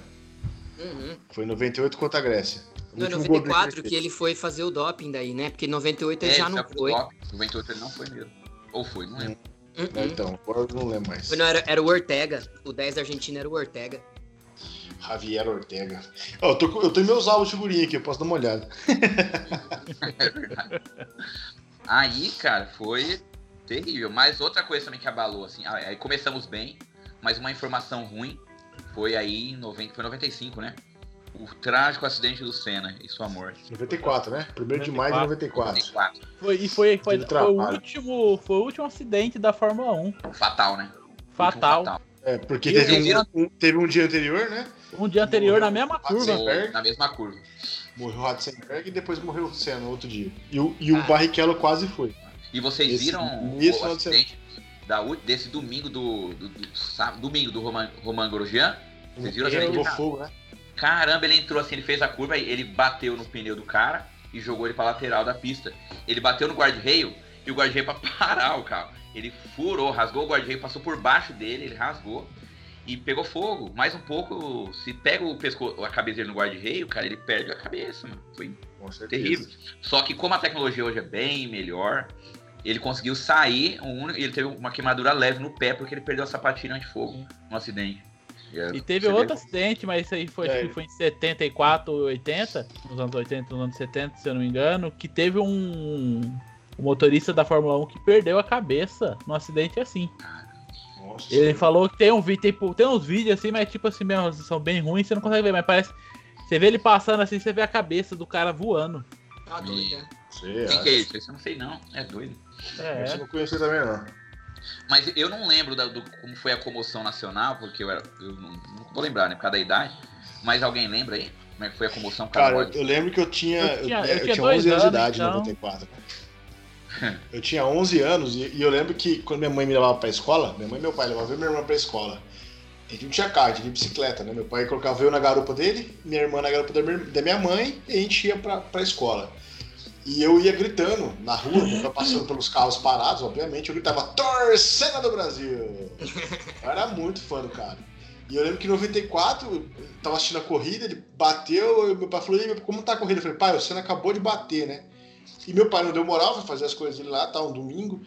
Uhum. Foi 98 contra a Grécia. O Não, em último gol dele 94 ele que ele foi fazer o doping daí, né? Porque em 98 ele É, já ele não foi. top. 98 ele não foi mesmo. Ou foi, não lembro. Uhum. fez. Então, agora eu não lembro mais. Foi, não, era, era o Ortega. O 10 da Argentina era o Ortega. Javier Ortega. Ó, eu, tô, eu tenho meus álbuns de figurinha aqui, eu posso dar uma olhada. [LAUGHS] É verdade. Aí, cara, foi terrível. Mas outra coisa também que abalou, assim, aí começamos bem, mas uma informação ruim foi aí em 90, foi 95, né? O trágico acidente do Senna e sua morte. 94, né? 1 de maio de 94. 94. Foi, e foi, foi, foi o último, foi o último acidente da Fórmula 1. Fatal, né? Fatal. Último É, porque teve vocês viram? um, um- teve um dia anterior, né? Um dia anterior na mesma curva. na mesma curva. Morreu o Ratzenberg e depois morreu o Senna no outro dia. E o, e o Ah. Barrichello quase foi. E vocês Esse- viram o acidente da, desse domingo do, do, do sábado- domingo do Roman, Roman Grosjean? Vocês viram Ele pegou fogo, né? Caramba, ele entrou assim, ele fez a curva, ele bateu no pneu do cara e jogou ele pra lateral da pista. Ele bateu no guarda-reio e o guarda-reio pra parar o carro. Ele furou, rasgou o guarda-reio, passou por baixo dele, ele rasgou e pegou fogo. Mais um pouco, se pega o pescoço, a cabeça dele no guarda-reio, cara, ele perde a cabeça, mano. Foi terrível. Só que como a tecnologia hoje é bem melhor, ele conseguiu sair, um ele teve uma queimadura leve no pé porque ele perdeu a sapatilha antifogo no acidente. é- E teve você outro vê- acidente, mas isso aí foi, acho É. que foi em 74, 80, nos anos 80, nos anos 70, se eu não me engano, que teve um, um motorista da Fórmula 1 que perdeu a cabeça num acidente assim. Nossa, Ele falou que tem um vídeo, tem, tem uns vídeos assim, mas tipo assim mesmo, são bem ruins, você não consegue ver, mas parece. Você vê ele passando assim, você vê a cabeça do cara voando. Tá doido, né? Você Quem que é isso? Esse eu não sei não, é doido. É. Esse eu não conhecia também, não. Mas eu não lembro da- do, como foi a comoção nacional, porque eu, era, eu não, não vou lembrar, né, por causa da idade. Mas alguém lembra aí? Como é que foi a comoção? Cara, eu, eu lembro que eu tinha. Eu Eu tinha- tinha, eu tinha dois 11 anos de anos, idade em então. 94. cara. Eu tinha 11 anos e, e eu lembro que quando minha mãe me levava pra escola, minha mãe e meu pai levavam eu e minha irmã pra escola. A gente não tinha carro, a gente ia de bicicleta, né? Meu pai colocava eu na garupa dele, minha irmã na garupa da minha, da minha mãe e a gente ia pra, pra escola. E eu ia gritando na rua, pai passando pelos carros parados, obviamente, eu gritava Torcena do Brasil! Eu era muito fã do cara. E eu lembro que em 94, eu tava assistindo a corrida, ele bateu, e meu pai falou, "E aí, como tá a corrida? Eu falei, pai, o Senna acabou de bater, né? E meu pai não deu moral, foi fazer as coisas dele lá, tá, um domingo.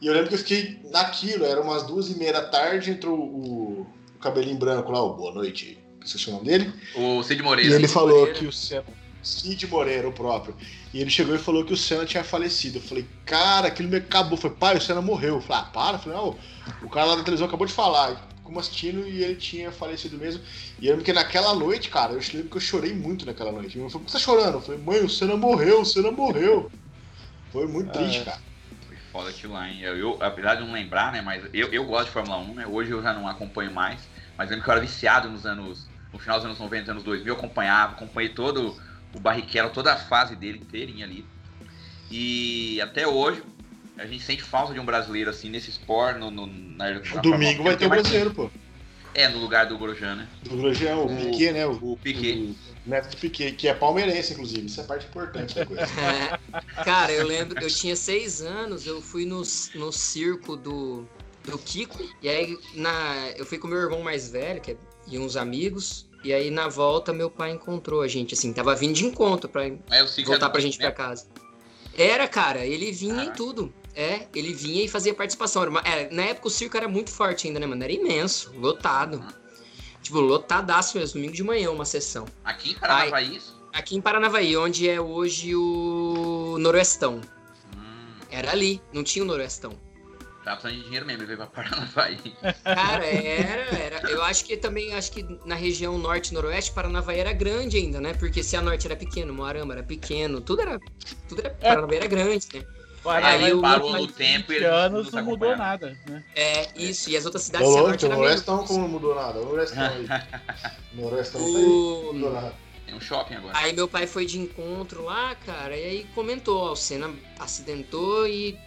E eu lembro que eu fiquei naquilo, era umas duas e meia da tarde, entrou o, o cabelinho branco lá, o Boa Noite, esqueci o nome dele. O Cid E Moreira. ele falou Moreira. que o Senna. Cid Moreira, o próprio. E ele chegou e falou que o Senna tinha falecido. Eu falei, cara, aquilo me acabou. Eu falei, pai, o Senna morreu. Eu falei, ah, para. Eu falei, não, o cara lá da televisão acabou de falar. Como assistindo e ele tinha falecido mesmo. E eu lembro que naquela noite, cara, eu lembro que eu chorei muito naquela noite. Meu irmão falou, por que você tá chorando? Eu falei, mãe, o Senna morreu, o Senna morreu. Foi muito triste, cara. Foi foda aquilo lá, hein? Eu, eu, apesar de não lembrar, né? Mas eu, eu gosto de Fórmula 1, né? Hoje eu já não acompanho mais. Mas lembro que eu era viciado nos anos. No final dos anos 90, anos 2000, eu acompanhava, acompanhei todo o Barrichello, toda a fase dele inteirinha ali. E até hoje, a gente sente falta de um brasileiro assim nesse esporte. No, no, na, na Fórmula 1, Domingo vai ter mais- brasileiro, pô. É, no lugar do Grosjean, né? Do Grosjean, o O- Piquet, né? O, O Piquet. o neto do Piquet, que é palmeirense, inclusive. Isso é parte importante da coisa. [LAUGHS] É. Cara, eu lembro, eu tinha seis anos, eu fui no, no circo do, do Kiko, e aí na, eu fui com meu irmão mais velho, que é, e uns amigos, e aí na volta meu pai encontrou a gente, assim, tava vindo de encontro pra Cid voltar é pra gente né? pra casa. Era, cara, ele vinha em Caraca. tudo. É, ele vinha e fazia participação. Era uma- era- na época o circo era muito forte ainda, né, mano? Era imenso, lotado. Tipo, lotadaço mesmo, domingo de manhã uma sessão. Aqui em Paranavaí, isso? Aqui em Paranavaí, onde é hoje o Noroestão. Hum, Era ali, não tinha o Noroestão. Tava precisando de dinheiro mesmo, ele veio pra Paranavaí. Cara, era, era. Eu acho que também, acho que na região norte e noroeste, Paranavaí era grande ainda, né? Porque se a norte era pequeno, Moarama era pequeno, tudo era. Tudo era. É. Paranavaí era grande, né? Aí eu- parou no tempo e 20 ele anos nos não mudou nada, né? É, isso. E as outras cidades, Ô, se a louco, norte o era Norestão menos. como não mudou nada? [LAUGHS] O aí. Norestão tá aí. Não mudou nada. Tem um shopping agora. Aí meu pai foi de encontro lá, cara, e aí comentou, ó, o Senna acidentou e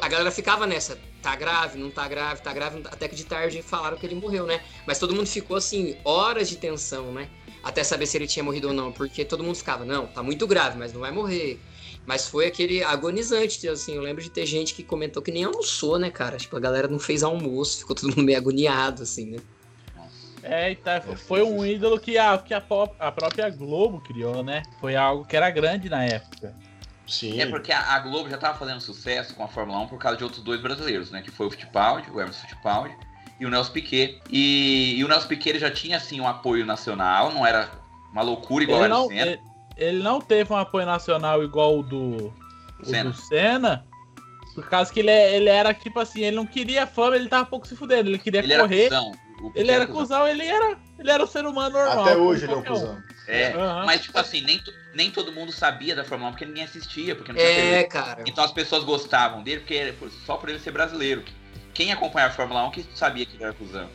a galera ficava nessa, tá grave, não tá grave, tá grave, até que de tarde falaram que ele morreu, né? Mas todo mundo ficou assim, horas de tensão, né? Até saber se ele tinha morrido ou não, porque todo mundo ficava, não, tá muito grave, mas não vai morrer. Mas foi aquele agonizante, assim, eu lembro de ter gente que comentou que nem almoçou, né, cara? Tipo, a galera não fez almoço, ficou todo mundo meio agoniado, assim, né? É, tá, foi um ídolo que, a, que a, a própria Globo criou, né? Foi algo que era grande na época. Sim. É porque a, Globo já tava fazendo sucesso com a Fórmula 1 por causa de outros dois brasileiros, né? Que foi o Fittipaldi, o Emerson Fittipaldi e o Nelson Piquet. E, e o Nelson Piquet ele já tinha, assim, um apoio nacional, não era uma loucura igual Ele era o não, Senna. ele, ele não teve um apoio nacional igual o do, o Senna. do Senna. Por causa que ele, é- ele era tipo assim, ele não queria fama, ele tava pouco se fudendo, ele queria Ele era correr. cuzão. o Piquet ele era cuzão, ele era, ele era um ser humano normal. Até hoje ele é um cuzão. É, Aham. mas tipo assim, nem, nem todo mundo sabia da Fórmula 1 porque ninguém assistia, porque não tinha É, TV. cara. Então as pessoas gostavam dele porque só por ele ser brasileiro. Quem acompanhava a Fórmula 1 que sabia que ele era cuzão.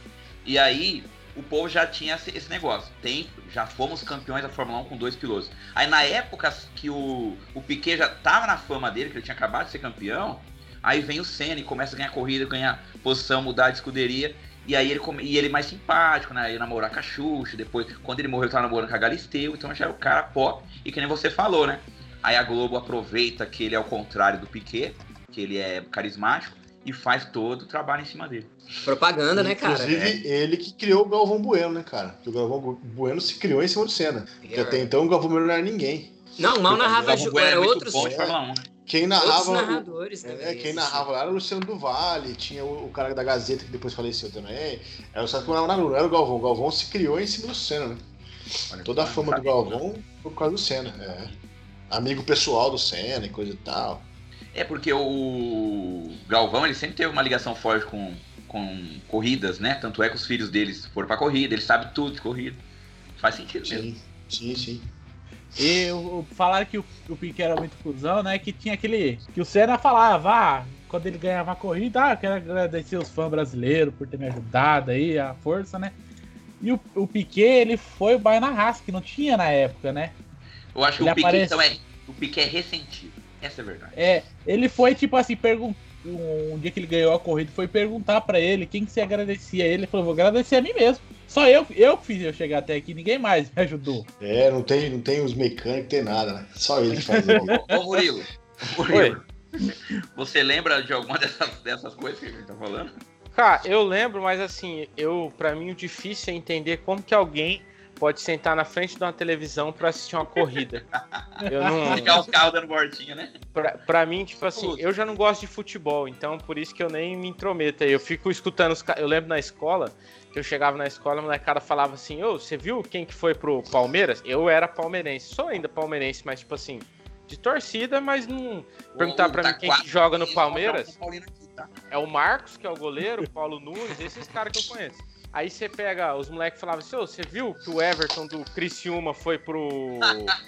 E aí, o povo já tinha esse, esse negócio. Tem, já fomos campeões da Fórmula 1 com dois pilotos. Aí na época que o, o Piquet já tava na fama dele, que ele tinha acabado de ser campeão, aí vem o Senna e começa a ganhar corrida, ganhar posição, mudar de escuderia. E aí ele, come, e ele mais simpático, né? Ele namorar com a Xuxa, depois, quando ele morreu, ele tava namorando com a Galisteu, então já era o cara pop, e que nem você falou, né? Aí a Globo aproveita que ele é o contrário do Piquet, que ele é carismático, e faz todo o trabalho em cima dele. Propaganda, né, cara? Inclusive, ele que criou o Galvão Bueno, né, cara? Porque o Galvão Bueno se criou em cima do Senna. Porque até então o Galvão Bueno não era ninguém. Não, mal narrava é era outros, bom de Fórmula 1, né? Quem narrava. narradores É, também. quem narrava lá era o Luciano do Vale, tinha o, o cara da Gazeta que depois faleceu também. Era o que morava na Luna, era o Galvão. O Galvão se criou em cima do Senna, né? Olha, Toda a fama do. Galvão foi por causa do Senna. É. Amigo pessoal do Senna e coisa e tal. É porque o Galvão ele sempre teve uma ligação forte com, com corridas, né? Tanto é que os filhos deles foram pra corrida, ele sabe tudo de corrida. Faz sentido mesmo. Sim, sim, sim. E o- falaram que o, o Piquet era muito cuzão, né? Que tinha aquele. Que o Senna falava, ah, quando ele ganhava a corrida, ah, eu quero agradecer os fãs brasileiros por ter me ajudado aí, a força, né? E o, o Piquet, ele foi o bairro na raça, que não tinha na época, né? Eu acho que Ele o Piquet, aparece- então, é, o Piquet é ressentido. Essa é a verdade. É, ele foi tipo assim, pergun um, um dia que ele ganhou a corrida, foi perguntar pra ele quem que você agradecia a ele. Ele falou, vou agradecer a mim mesmo. Só eu, eu que fiz eu chegar até aqui, ninguém mais me ajudou. É, não tem, não tem os mecânicos, tem nada, né? Só ele que faz o. [LAUGHS] Ô Murilo, Murilo você lembra de alguma dessas, dessas coisas que a gente tá falando? Cara, eu lembro, mas assim, eu para mim o difícil é entender como que alguém pode sentar na frente de uma televisão pra assistir uma corrida. Eu não, Ficar os carros dando voltinha, né? pra, pra mim, tipo assim, eu já não gosto de futebol, então por isso que eu nem me intrometo aí. Eu fico escutando os caras. Eu lembro na escola, que eu chegava na escola, a molecada falava assim: Ô, você viu quem que foi pro Palmeiras? Eu era palmeirense, sou ainda palmeirense, mas tipo assim, de torcida, mas não. Perguntar Ô, pra tá mim quem que joga no Palmeiras? o tá? É o Marcos, que é o goleiro, o Paulo Nunes, esses caras que eu conheço. Aí você pega, os moleques falavam assim, você viu que o Everton do Criciúma foi pro,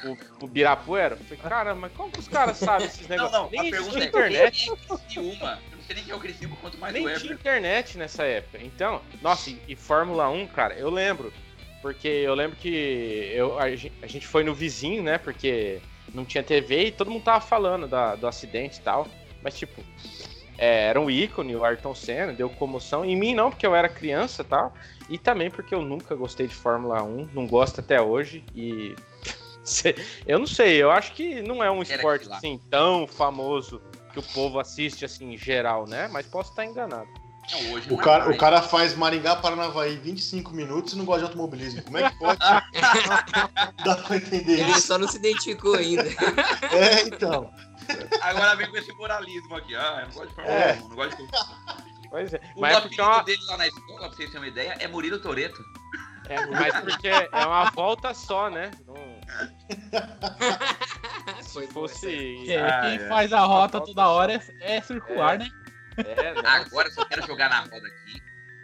pro, pro Birapuera? Eu falei, caramba, mas como que os caras sabem esses Não, negócios? não, nem a pergunta é internet, é Criciúma? Eu não sei nem quem é o Criciúma, quanto mais nem o tinha Everton. internet nessa época. Então, nossa, e, e Fórmula 1, cara, eu lembro. Porque eu lembro que eu, a gente foi no vizinho, né? Porque não tinha TV e todo mundo tava falando da- do acidente e tal. Mas, tipo, é, era um ícone, o Ayrton Senna, deu comoção. Em mim não, porque eu era criança e tal. E também porque eu nunca gostei de Fórmula 1, não gosto até hoje. E. [LAUGHS] eu não sei, eu acho que não é um esporte assim tão famoso que o povo assiste assim em geral, né? Mas posso estar enganado. Não, hoje O é cara, o cara faz Maringá Paranavaí 25 minutos e não gosta de automobilismo. Como é que pode? [LAUGHS] Dá pra entender Ele isso. só não se identificou ainda. É, então. Agora vem com esse moralismo aqui. Ah, eu não gosto de Fórmula É. 1, não gosto de Pois é. O Mas é porque é apelido uma, dele lá na escola, pra vocês terem uma ideia, é Murilo Toreto. é, mas porque é uma volta só, né? Não, [LAUGHS] Foi se fosse. É, Ah, quem é. faz a rota toda hora é, é circular, né? É, não. Agora eu só quero jogar na roda aqui,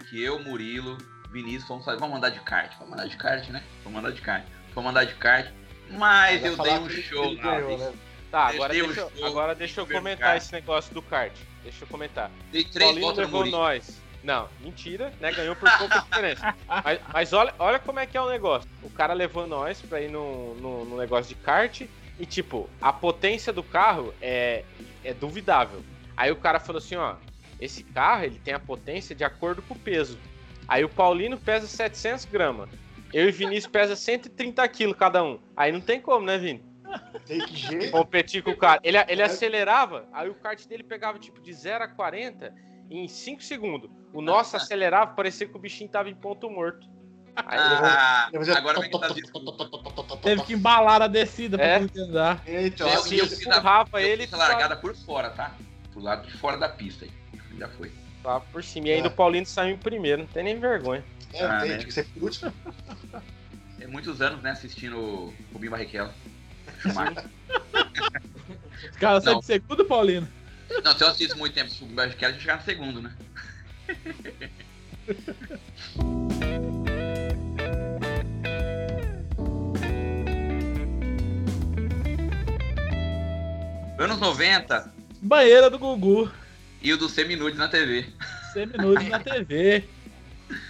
que eu, Murilo, Vinícius, vamos fazer, vamos andar de kart. Vamos andar de kart, né? Vamos andar de kart. Vamos andar de kart. Mas eu falar dei um show lá. ganhou, né? Tá, agora Dei deixa, eu- agora deixa eu comentar kart. esse negócio do kart. Deixa eu comentar. Dei três Paulinho levou nós. Não, mentira, né? Ganhou por pouca diferença. Mas, mas olha, olha como é que é o negócio. O cara levou nós pra ir no, no, no negócio de kart e, tipo, a potência do carro é, é duvidável. Aí o cara falou assim, ó, esse carro ele tem a potência de acordo com o peso. Aí o Paulino pesa 700 gramas. Eu e Vinícius pesa 130 quilos cada um. Aí não tem como, né, Vini? Tem que [LAUGHS] jeito. competir com o cara. Ele, ele acelerava, aí o kart dele pegava tipo de 0 a 40 em 5 segundos. O nosso [LAUGHS] acelerava, parecia que o bichinho tava em ponto morto. Aí ele- Ah, Ele fazia agora tó, Teve que embalar a descida É. pra poder andar. Então, Eu- assim, eu esse- fiz a- empurrava Eu ele a largada por fora, tá? Pro lado de fora da pista aí. Já foi. tava por cima. E ainda É. o Paulino saiu em primeiro, não tem nem vergonha. é, Ah, tem, né? que ser por último. É muitos anos, né, assistindo o Rubinho Barrichello. Schumacher. Os caras saem de segundo, Paulino. Não, se eu assisto muito tempo o Rubinho Barrichello, a gente chegar no segundo, né? Anos 90 Banheira do Gugu. e o do Seminudes na TV. Seminudes na TV. [LAUGHS]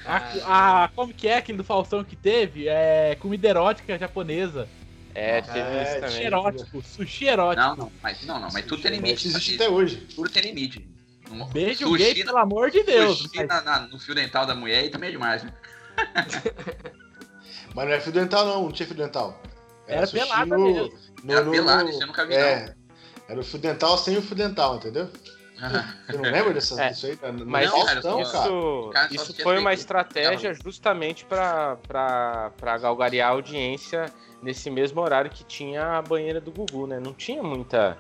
A, a- como que é aquele do Faustão que teve? É comida erótica japonesa. É, teve É, isso Sushi também. erótico. Sushi erótico. Não, não, mas não, não, mas tudo tem limite. Isso existe até hoje. Tudo tem limite. Um- Beijo sushi gay, pelo amor de Deus. sushi mas- na- na- no fio dental da mulher aí também é demais, né? [LAUGHS] Mas não é fio dental, não, não tinha fio dental. Era sushi pelada no- mesmo. no- Era no- pelado, no- isso eu nunca vi, É. Era o fio dental sem o fio dental, entendeu? [LAUGHS] Você não lembra dessa, É, disso aí? No Mas Não, cara, isso, cara isso foi uma estratégia justamente para galgarear a audiência nesse mesmo horário que tinha a banheira do Gugu, né? Não tinha muita,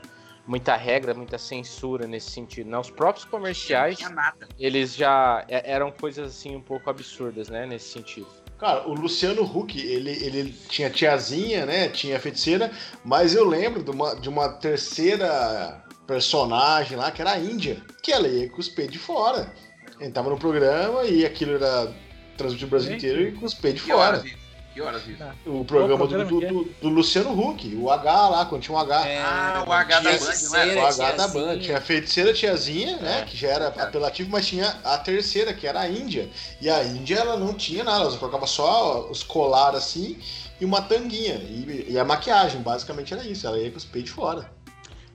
muita regra, muita censura nesse sentido. Né? Os próprios comerciais, Não tinha nada. eles já é- eram coisas assim um pouco absurdas, né? Nesse sentido. Cara, o Luciano Huck, ele, ele tinha tiazinha, né? Tinha feiticeira, mas eu lembro de uma, de uma terceira personagem lá, que era a Índia, que ela ia cuspir de fora. Ele tava no programa e aquilo era transmitido no Brasil inteiro e cuspir de fora. horas? Que horas isso? O programa, Qual programa do, que é? do, do Luciano Huck, o H lá, quando tinha um H. É, Ah, o H da tinha Band, não é? feiticeira, O H da. Band. Tinha a feiticeira tiazinha, né? É. Que já era apelativo, mas tinha a terceira, que era a Índia. E a Índia, ela não tinha nada, ela só colocava só os colares assim e uma tanguinha. E, e a maquiagem, basicamente era isso. Ela ia com os peitos fora.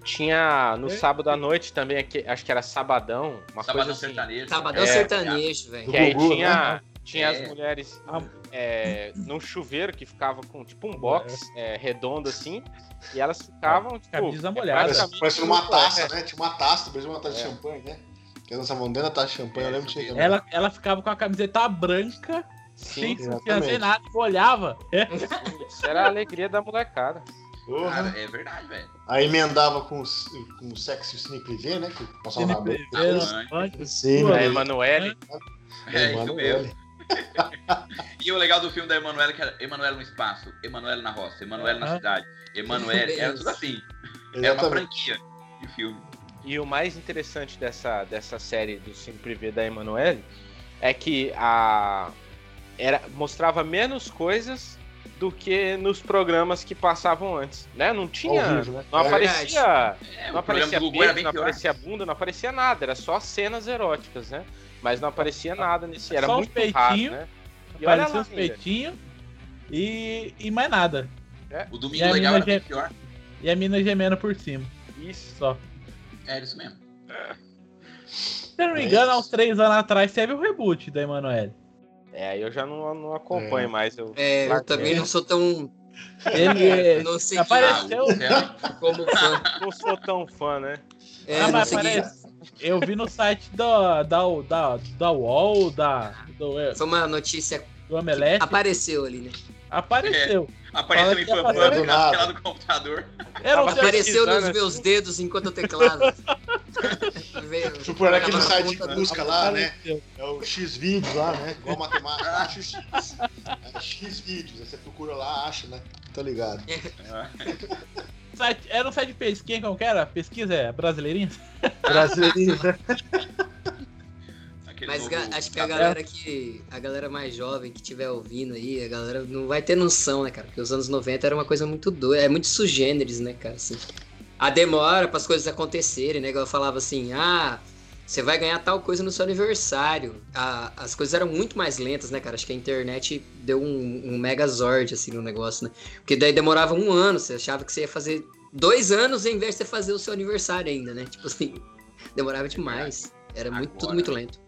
Tinha no É. sábado à noite também, acho que era sabadão, uma Sabadão coisa assim. sertanejo. Sabadão É, sertanejo, velho. Que aí Gugu, tinha, tinha É. as mulheres Ah. é, num chuveiro que ficava com tipo um box é, redondo assim, e elas ficavam, tipo. Camisa molhada. Parece, no- taça, é, né? Tinha uma taça, parecia uma taça de É. champanhe, né? Que elas estavam dentro da taça de champanhe, eu lembro que tinha. Ela, ela ficava com a camiseta branca, sem Sim, sem nada, e olhava. É. isso era a alegria da molecada. Cara, é verdade, velho. Aí emendava com, com o sexy cine privé, né? Que passava na boca. Sim, A né? Emanuele, É, isso Emanuele. [LAUGHS] E o legal do filme da Emanuele é que era Emanuele no espaço, Emanuele na roça, Emanuele na Aham. cidade, Emanuele. Era tudo assim. É uma Exatamente. franquia de filme. E o mais interessante dessa, dessa série do Cine Privé da Emanuele é que a era mostrava menos coisas do que nos programas que passavam antes, né? Não tinha, né? não É aparecia, É, não o aparecia Gugu era peito, bem não pior. aparecia bunda, não aparecia nada, era só cenas eróticas, né? Mas não aparecia nada nesse, era Só muito raro, peitinhos, né? E olha Parecia lá uns peitinhos e, e mais nada. O E Domingo Legal era gem- pior. E a mina gemendo por cima. Isso. Só. É isso mesmo. Se eu não me engano, há uns três anos atrás teve o reboot da Emanuele. É, aí eu já não, não acompanho É. mais. Eu, É, eu também não sou tão. Ele [LAUGHS] Não sei Apareceu. Céu. como fã. não sou tão fã, né? É, ah, mas sei quem- parece. Eu vi no site da, da, da, da UOL, da, do, Foi uma notícia. do Omelete. Apareceu ali, né? Apareceu. Apareceu Fala em que ia fã fazer fã do na tela do computador. [LAUGHS] Sei Apareceu nos pesquisando meus dedos enquanto eu teclado. [LAUGHS] Veio- Tipo, por aquele site de busca lá, né? Apareceu. É o X vídeos lá, né? Igual matemática, acha o X. É X vídeos, aí você procura lá, acha, né? Tô ligado. [LAUGHS] Site- Era um site de pesquisa, como que era? Pesquisa é brasileirinha? Brasileirinho, né? Aquele Mas acho que a galera que. A galera mais jovem que estiver ouvindo aí, a galera não vai ter noção, né, cara? Porque os anos 90 era uma coisa muito doida. É muito sugêneres, né, cara? Assim, a demora para as coisas acontecerem, né? Eu falava assim, ah, você vai ganhar tal coisa no seu aniversário. A- as coisas eram muito mais lentas, né, cara? Acho que a internet deu um, um megazord, assim, no negócio, né? Porque daí demorava um ano, você achava que você ia fazer dois anos em vez de você fazer o seu aniversário ainda, né? Tipo assim, [LAUGHS] demorava demais. Era muito, tudo muito lento.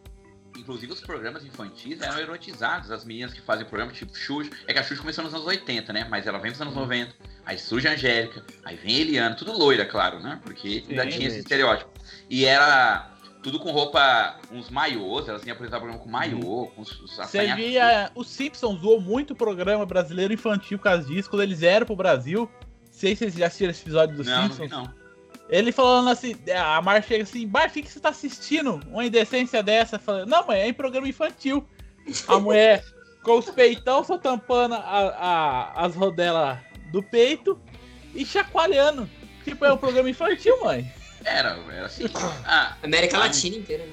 Inclusive os programas infantis eram erotizados. As meninas que fazem programa, tipo Xuxa. É que a Xuxa começou nos anos 80, né? Mas ela vem nos anos 90. Aí surge a Angélica. Aí vem a Eliana. Tudo loira, claro, né? Porque ainda tinha esse estereótipo. E era tudo com roupa, uns maiôs. Elas vinham apresentar o programa com maiô, com os, os Você via. Os Simpsons zoou muito o programa brasileiro infantil por causa disso, quando eles vieram pro Brasil. Não sei se vocês já assistiram esse episódio dos Não, não Simpsons. vi não. Ele falando assim, a Mar chega assim, Bar, o que, que você tá assistindo? Uma indecência dessa? Falando, não, mãe, é em programa infantil. A mulher [LAUGHS] com os peitão só tampando a, a- as rodelas do peito e chacoalhando. Tipo, é um programa infantil, mãe. Era, era assim. Ah, América Ah, Latina inteira, né?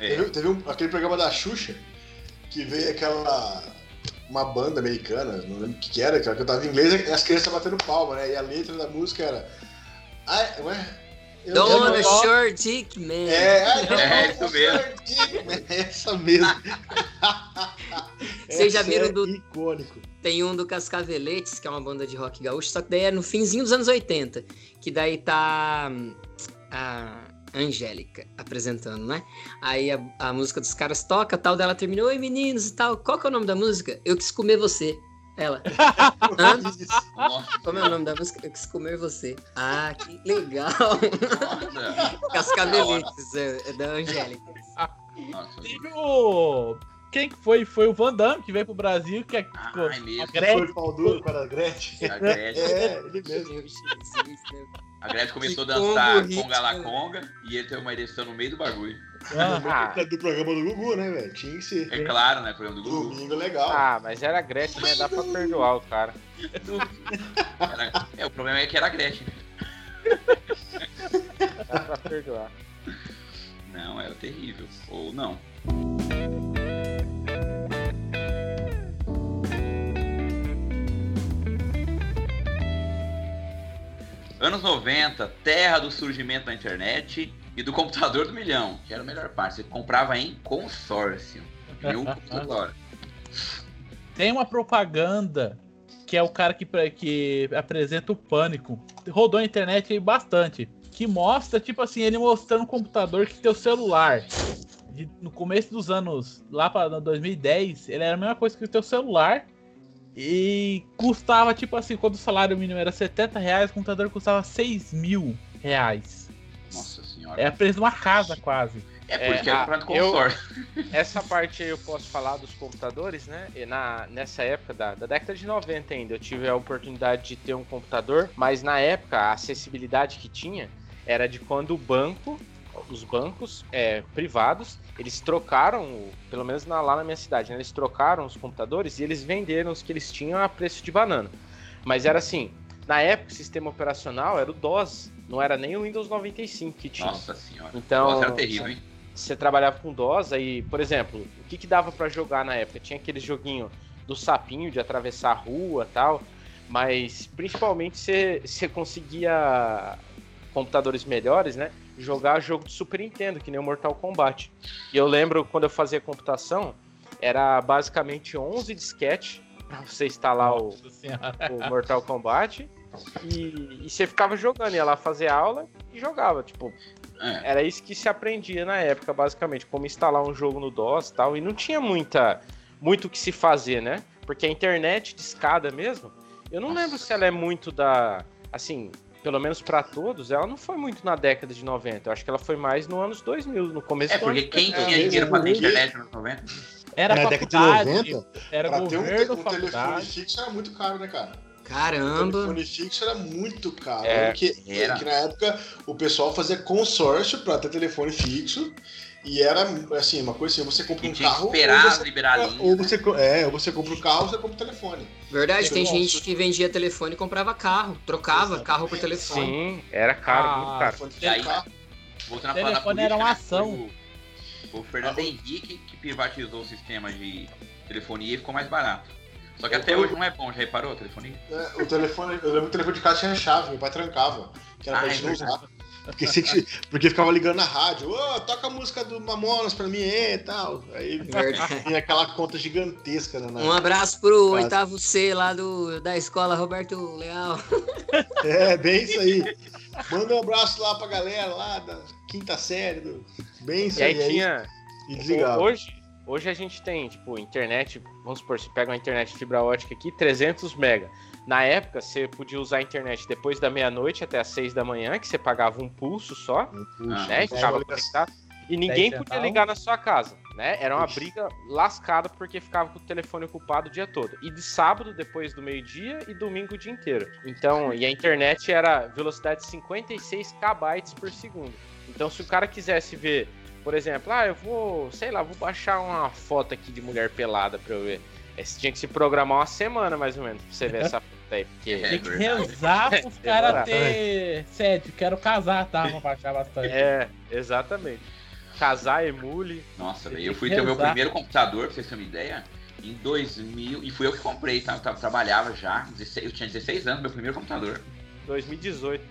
é. Teve, teve um- aquele programa da Xuxa que veio aquela. Uma banda americana, não lembro o que, que era, que ela cantava em inglês e as crianças batendo palma, né? E a letra da música era. I, ué, Eu Dona não- Short Dick Man. É, É, isso mesmo. É essa mesmo. Vocês já viram é do- Icônico. Tem um do Cascaveletes, que é uma banda de rock gaúcho, só que daí é no finzinho dos anos 80. Que daí tá hum, a Angélica apresentando, né? Aí a, a música dos caras toca, tal, dela terminou, oi meninos e tal. Qual que é o nome da música? Eu quis comer você. Ela. [LAUGHS] Como é o nome da música? Eu quis comer você. Ah, que legal. nossa. Cascaveletes, é, é da Angélica. Teve o. Quem que foi? Foi o Van Damme que veio pro Brasil, que é mesmo. a Gretchen. Foi pau duro para a Gretchen. A Gretchen, É, ele mesmo. Meu a Gretchen começou a dançar conga la conga e ele teve uma ereção no meio do bagulho. Ah, Ah, Do programa do Gugu, né, velho? Tinha que ser. É claro, né? Programa do Gugu. Domingo legal. ah, mas era a Gretchen, né? Dá pra perdoar o cara. Era- É, o problema é que era a Gretchen. Dá pra perdoar. Não, era terrível. Ou não. Anos 90, terra do surgimento da internet e do computador do milhão, que era a melhor parte. Você comprava em consórcio. Viu o [LAUGHS] computador. tem uma propaganda que é o cara que, que apresenta o pânico. Rodou a internet aí bastante. Que mostra, tipo assim, ele mostrando um computador que tem o celular. De- no começo dos anos, lá para 2010, ele era a mesma coisa que o teu celular. E custava, tipo assim, quando o salário mínimo era 70 reais, o computador custava 6 mil reais. Senhora. É a preço de uma casa quase. É por isso É, era eu- consórcio. [LAUGHS] Essa parte aí eu posso falar dos computadores, né? E na, nessa época da, da década de 90 ainda, eu tive a oportunidade de ter um computador, mas na época a acessibilidade que tinha era de quando o banco, os bancos é, privados, eles trocaram, pelo menos na- lá na minha cidade, né? eles trocaram os computadores e eles venderam os que eles tinham a preço de banana. Mas era assim, na época o sistema operacional era o DOS, não era nem o Windows 95 que tinha. Nossa senhora. Então, Nossa, era terrível, hein? você trabalhava com DOS, aí, por exemplo, o que, que dava pra jogar na época? Tinha aquele joguinho do sapinho de atravessar a rua tal, mas principalmente você, você conseguia computadores melhores, né? Jogar jogo de Super Nintendo, que nem o Mortal Kombat. E eu lembro quando eu fazia computação, era basicamente 11 disquete pra você instalar o, Nossa senhora. o Mortal Kombat. E, e você ficava jogando, ia lá fazer aula e jogava. Tipo, É. era isso que se aprendia na época, basicamente, como instalar um jogo no DOS e tal. E não tinha muita, muito o que se fazer, né? Porque a internet de escada mesmo, eu não Nossa. lembro se ela é muito da. Assim, pelo menos pra todos, ela não foi muito na década de 90. Eu acho que ela foi mais no anos 2000, no começo É, porque ano quem 2000. tinha É, dinheiro pra ter internet nos 90? Era Na década de faculdade, 90, era pra ter um, te- governo, um telefone fixo era muito caro, né, cara? O Caramba. telefone fixo era muito caro. É, porque era. que na época o pessoal fazia consórcio pra ter telefone fixo. E era assim, uma coisa assim, você compra E um carro. esperar ou você, liberar a linha. ou você, é, ou você compra o carro ou você compra o telefone. Verdade, tem Nossa. gente que vendia telefone e comprava carro. Trocava carro por telefone. Sim, era caro, Ah, muito caro. E aí, carro. Voltando a falar da Telefone política, era uma né, ação. O, o Fernando Henrique que privatizou o sistema de telefonia e ficou mais barato. Só que até hoje não é bom, já reparou a telefonia? É, o telefone, eu lembro que o telefone de casa tinha chave, meu pai trancava. Que era pra Ah, é gente não usar. Porque, se- porque ficava ligando na rádio, ô, toca a música do Mamonas pra mim e tal. Aí tinha aquela conta gigantesca né, Um abraço pro Quase. oitavo C lá do, da escola Roberto Leal. [LAUGHS] É, bem isso aí. Manda um abraço lá pra galera lá da quinta série. Do... Bem isso E aí aí. tinha. E desligava. Hoje, hoje a gente tem, tipo, internet, vamos supor, você pega uma internet fibra ótica aqui, 300 mega. Na época, você podia usar a internet depois da meia-noite até as 6 da manhã, que você pagava um pulso só, Puxa, né? E só ficava conectado. E ninguém podia ligar na sua casa, né? Era uma Ixi. briga lascada porque ficava com o telefone ocupado o dia todo. E de sábado, depois do meio-dia, e domingo o dia inteiro. Então, e a internet era velocidade de 56 kbytes por segundo. Então, se o cara quisesse ver, por exemplo, ah, eu vou, sei lá, vou baixar uma foto aqui de mulher pelada pra eu ver. Aí Você tinha que se programar uma semana, mais ou menos, pra você ver essa foto aí. Porque É Tem que rezar [LAUGHS] pros caras ter sede. Quero casar, tá? Pra baixar bastante. É, exatamente. Casar, emule. Nossa, velho, eu fui ter o meu primeiro computador, pra vocês terem uma ideia, em 2000, e fui eu que comprei, tá? Eu tra- trabalhava já, 16 eu tinha 16 anos, meu primeiro computador. 2018.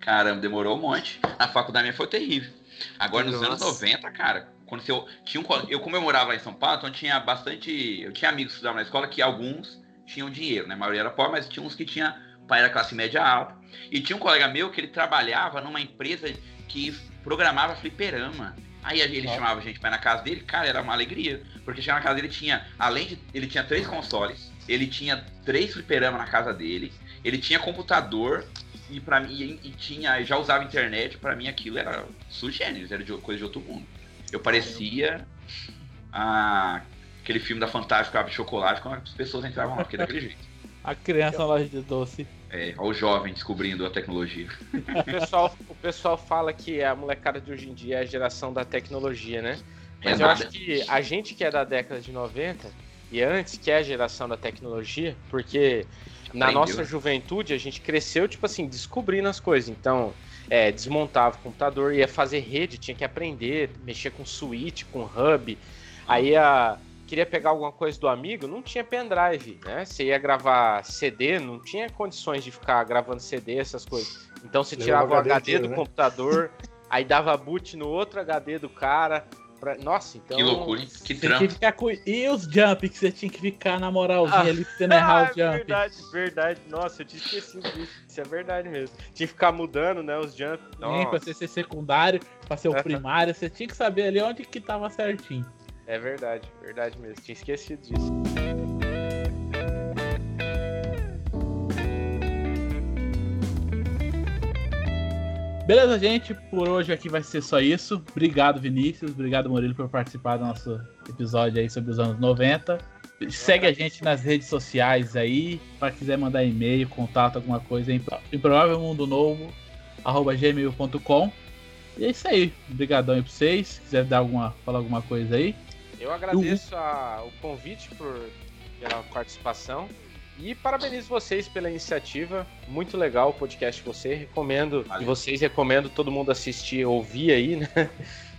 Caramba, demorou um monte. Na faculdade minha foi terrível. Agora, nos anos Nossa. 90, cara, quando eu tinha um, eu como eu morava lá em São Paulo, então tinha bastante, eu tinha amigos que estudavam na escola que alguns tinham dinheiro, né? A maioria era pobre, mas tinha uns que tinha pai era classe média alta. E tinha um colega meu que ele trabalhava numa empresa que programava fliperama. Aí ele Ó. chamava a gente pra ir na casa dele, cara, era uma alegria. Porque chegar na casa dele tinha, além de. Ele tinha três consoles, ele tinha três fliperama na casa dele, ele tinha computador e para mim e, e tinha, já usava internet, pra mim aquilo era sugêneres, era de, coisa de outro mundo. Eu parecia a- aquele filme da Fantástica de Chocolate quando as pessoas entravam lá, porque daquele jeito. A criança na loja de doce. É, olha o jovem descobrindo a tecnologia. O pessoal, o pessoal fala que a molecada de hoje em dia é a geração da tecnologia, né? É Mas eu nada. acho que a gente que é da década de 90 e antes, que é a geração da tecnologia, porque na Aprendeu. nossa juventude a gente cresceu, tipo assim, descobrindo as coisas. Então, é, desmontava o computador, ia fazer rede, tinha que aprender, mexer com switch, com hub. Aí a. Queria pegar alguma coisa do amigo, não tinha pendrive, né? Você ia gravar CD, não tinha condições de ficar gravando CD, essas coisas. Então você tirava o o HD, HD inteiro, do né? computador, aí dava boot no outro HD do cara. Pra- Nossa, então. que loucura, hein? Que trampo. ficar com... E os jump que você tinha que ficar na moralzinha Ah. ali pra você não errar Ah, [LAUGHS] o jump. verdade, verdade. Nossa, eu tinha esquecido disso. Isso é verdade mesmo. Tinha que ficar mudando, né, os jump. Sim, pra você ser secundário, pra ser o primário, você tinha que saber ali onde que tava certinho. é verdade, verdade mesmo. Tinha esquecido disso. Beleza, gente? Por hoje aqui vai ser só isso. Obrigado, Vinícius. Obrigado, Murilo, por participar do nosso episódio aí sobre os anos 90. Segue a gente nas redes sociais aí. Para quiser mandar e-mail, contato, alguma coisa, improvável mundo novo, arroba gmail.com. E é isso aí. Obrigadão aí pra vocês. Se quiser dar alguma, falar alguma coisa aí. Eu agradeço a- o convite por pela participação e parabenizo vocês pela iniciativa. Muito legal o podcast de você. Recomendo Valeu. e vocês recomendo todo mundo assistir, ouvir aí, né?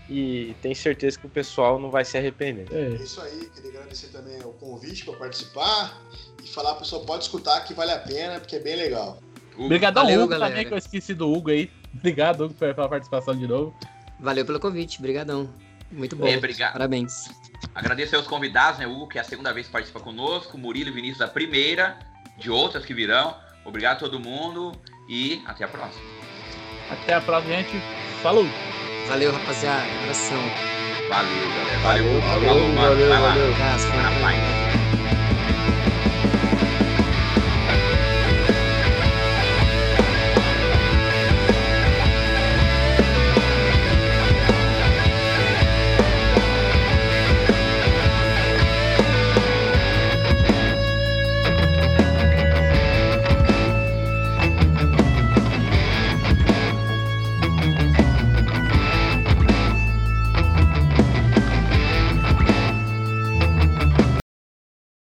E tenho certeza que o pessoal não vai se arrepender. É. É isso aí, queria agradecer também o convite para participar e falar pro pessoal pode escutar que vale a pena, porque é bem legal. O- Obrigadão, Valeu, Hugo, galera. também, que eu esqueci do Hugo aí. [LAUGHS] Obrigado, Hugo, pela participação de novo. Valeu pelo convite, brigadão. Muito bom. É, obrigado. Parabéns. Agradecer aos convidados, né? Hugo, que é a segunda vez que participa conosco, Murilo e Vinícius, a primeira, de outras que virão. Obrigado a todo mundo e até a próxima. Até a próxima, gente. Falou! Valeu, rapaziada. Abração. Valeu, galera. Valeu, Valeu, Hugo. Falou, mano. valeu, Vai lá. valeu. Abraço. Vai na paz.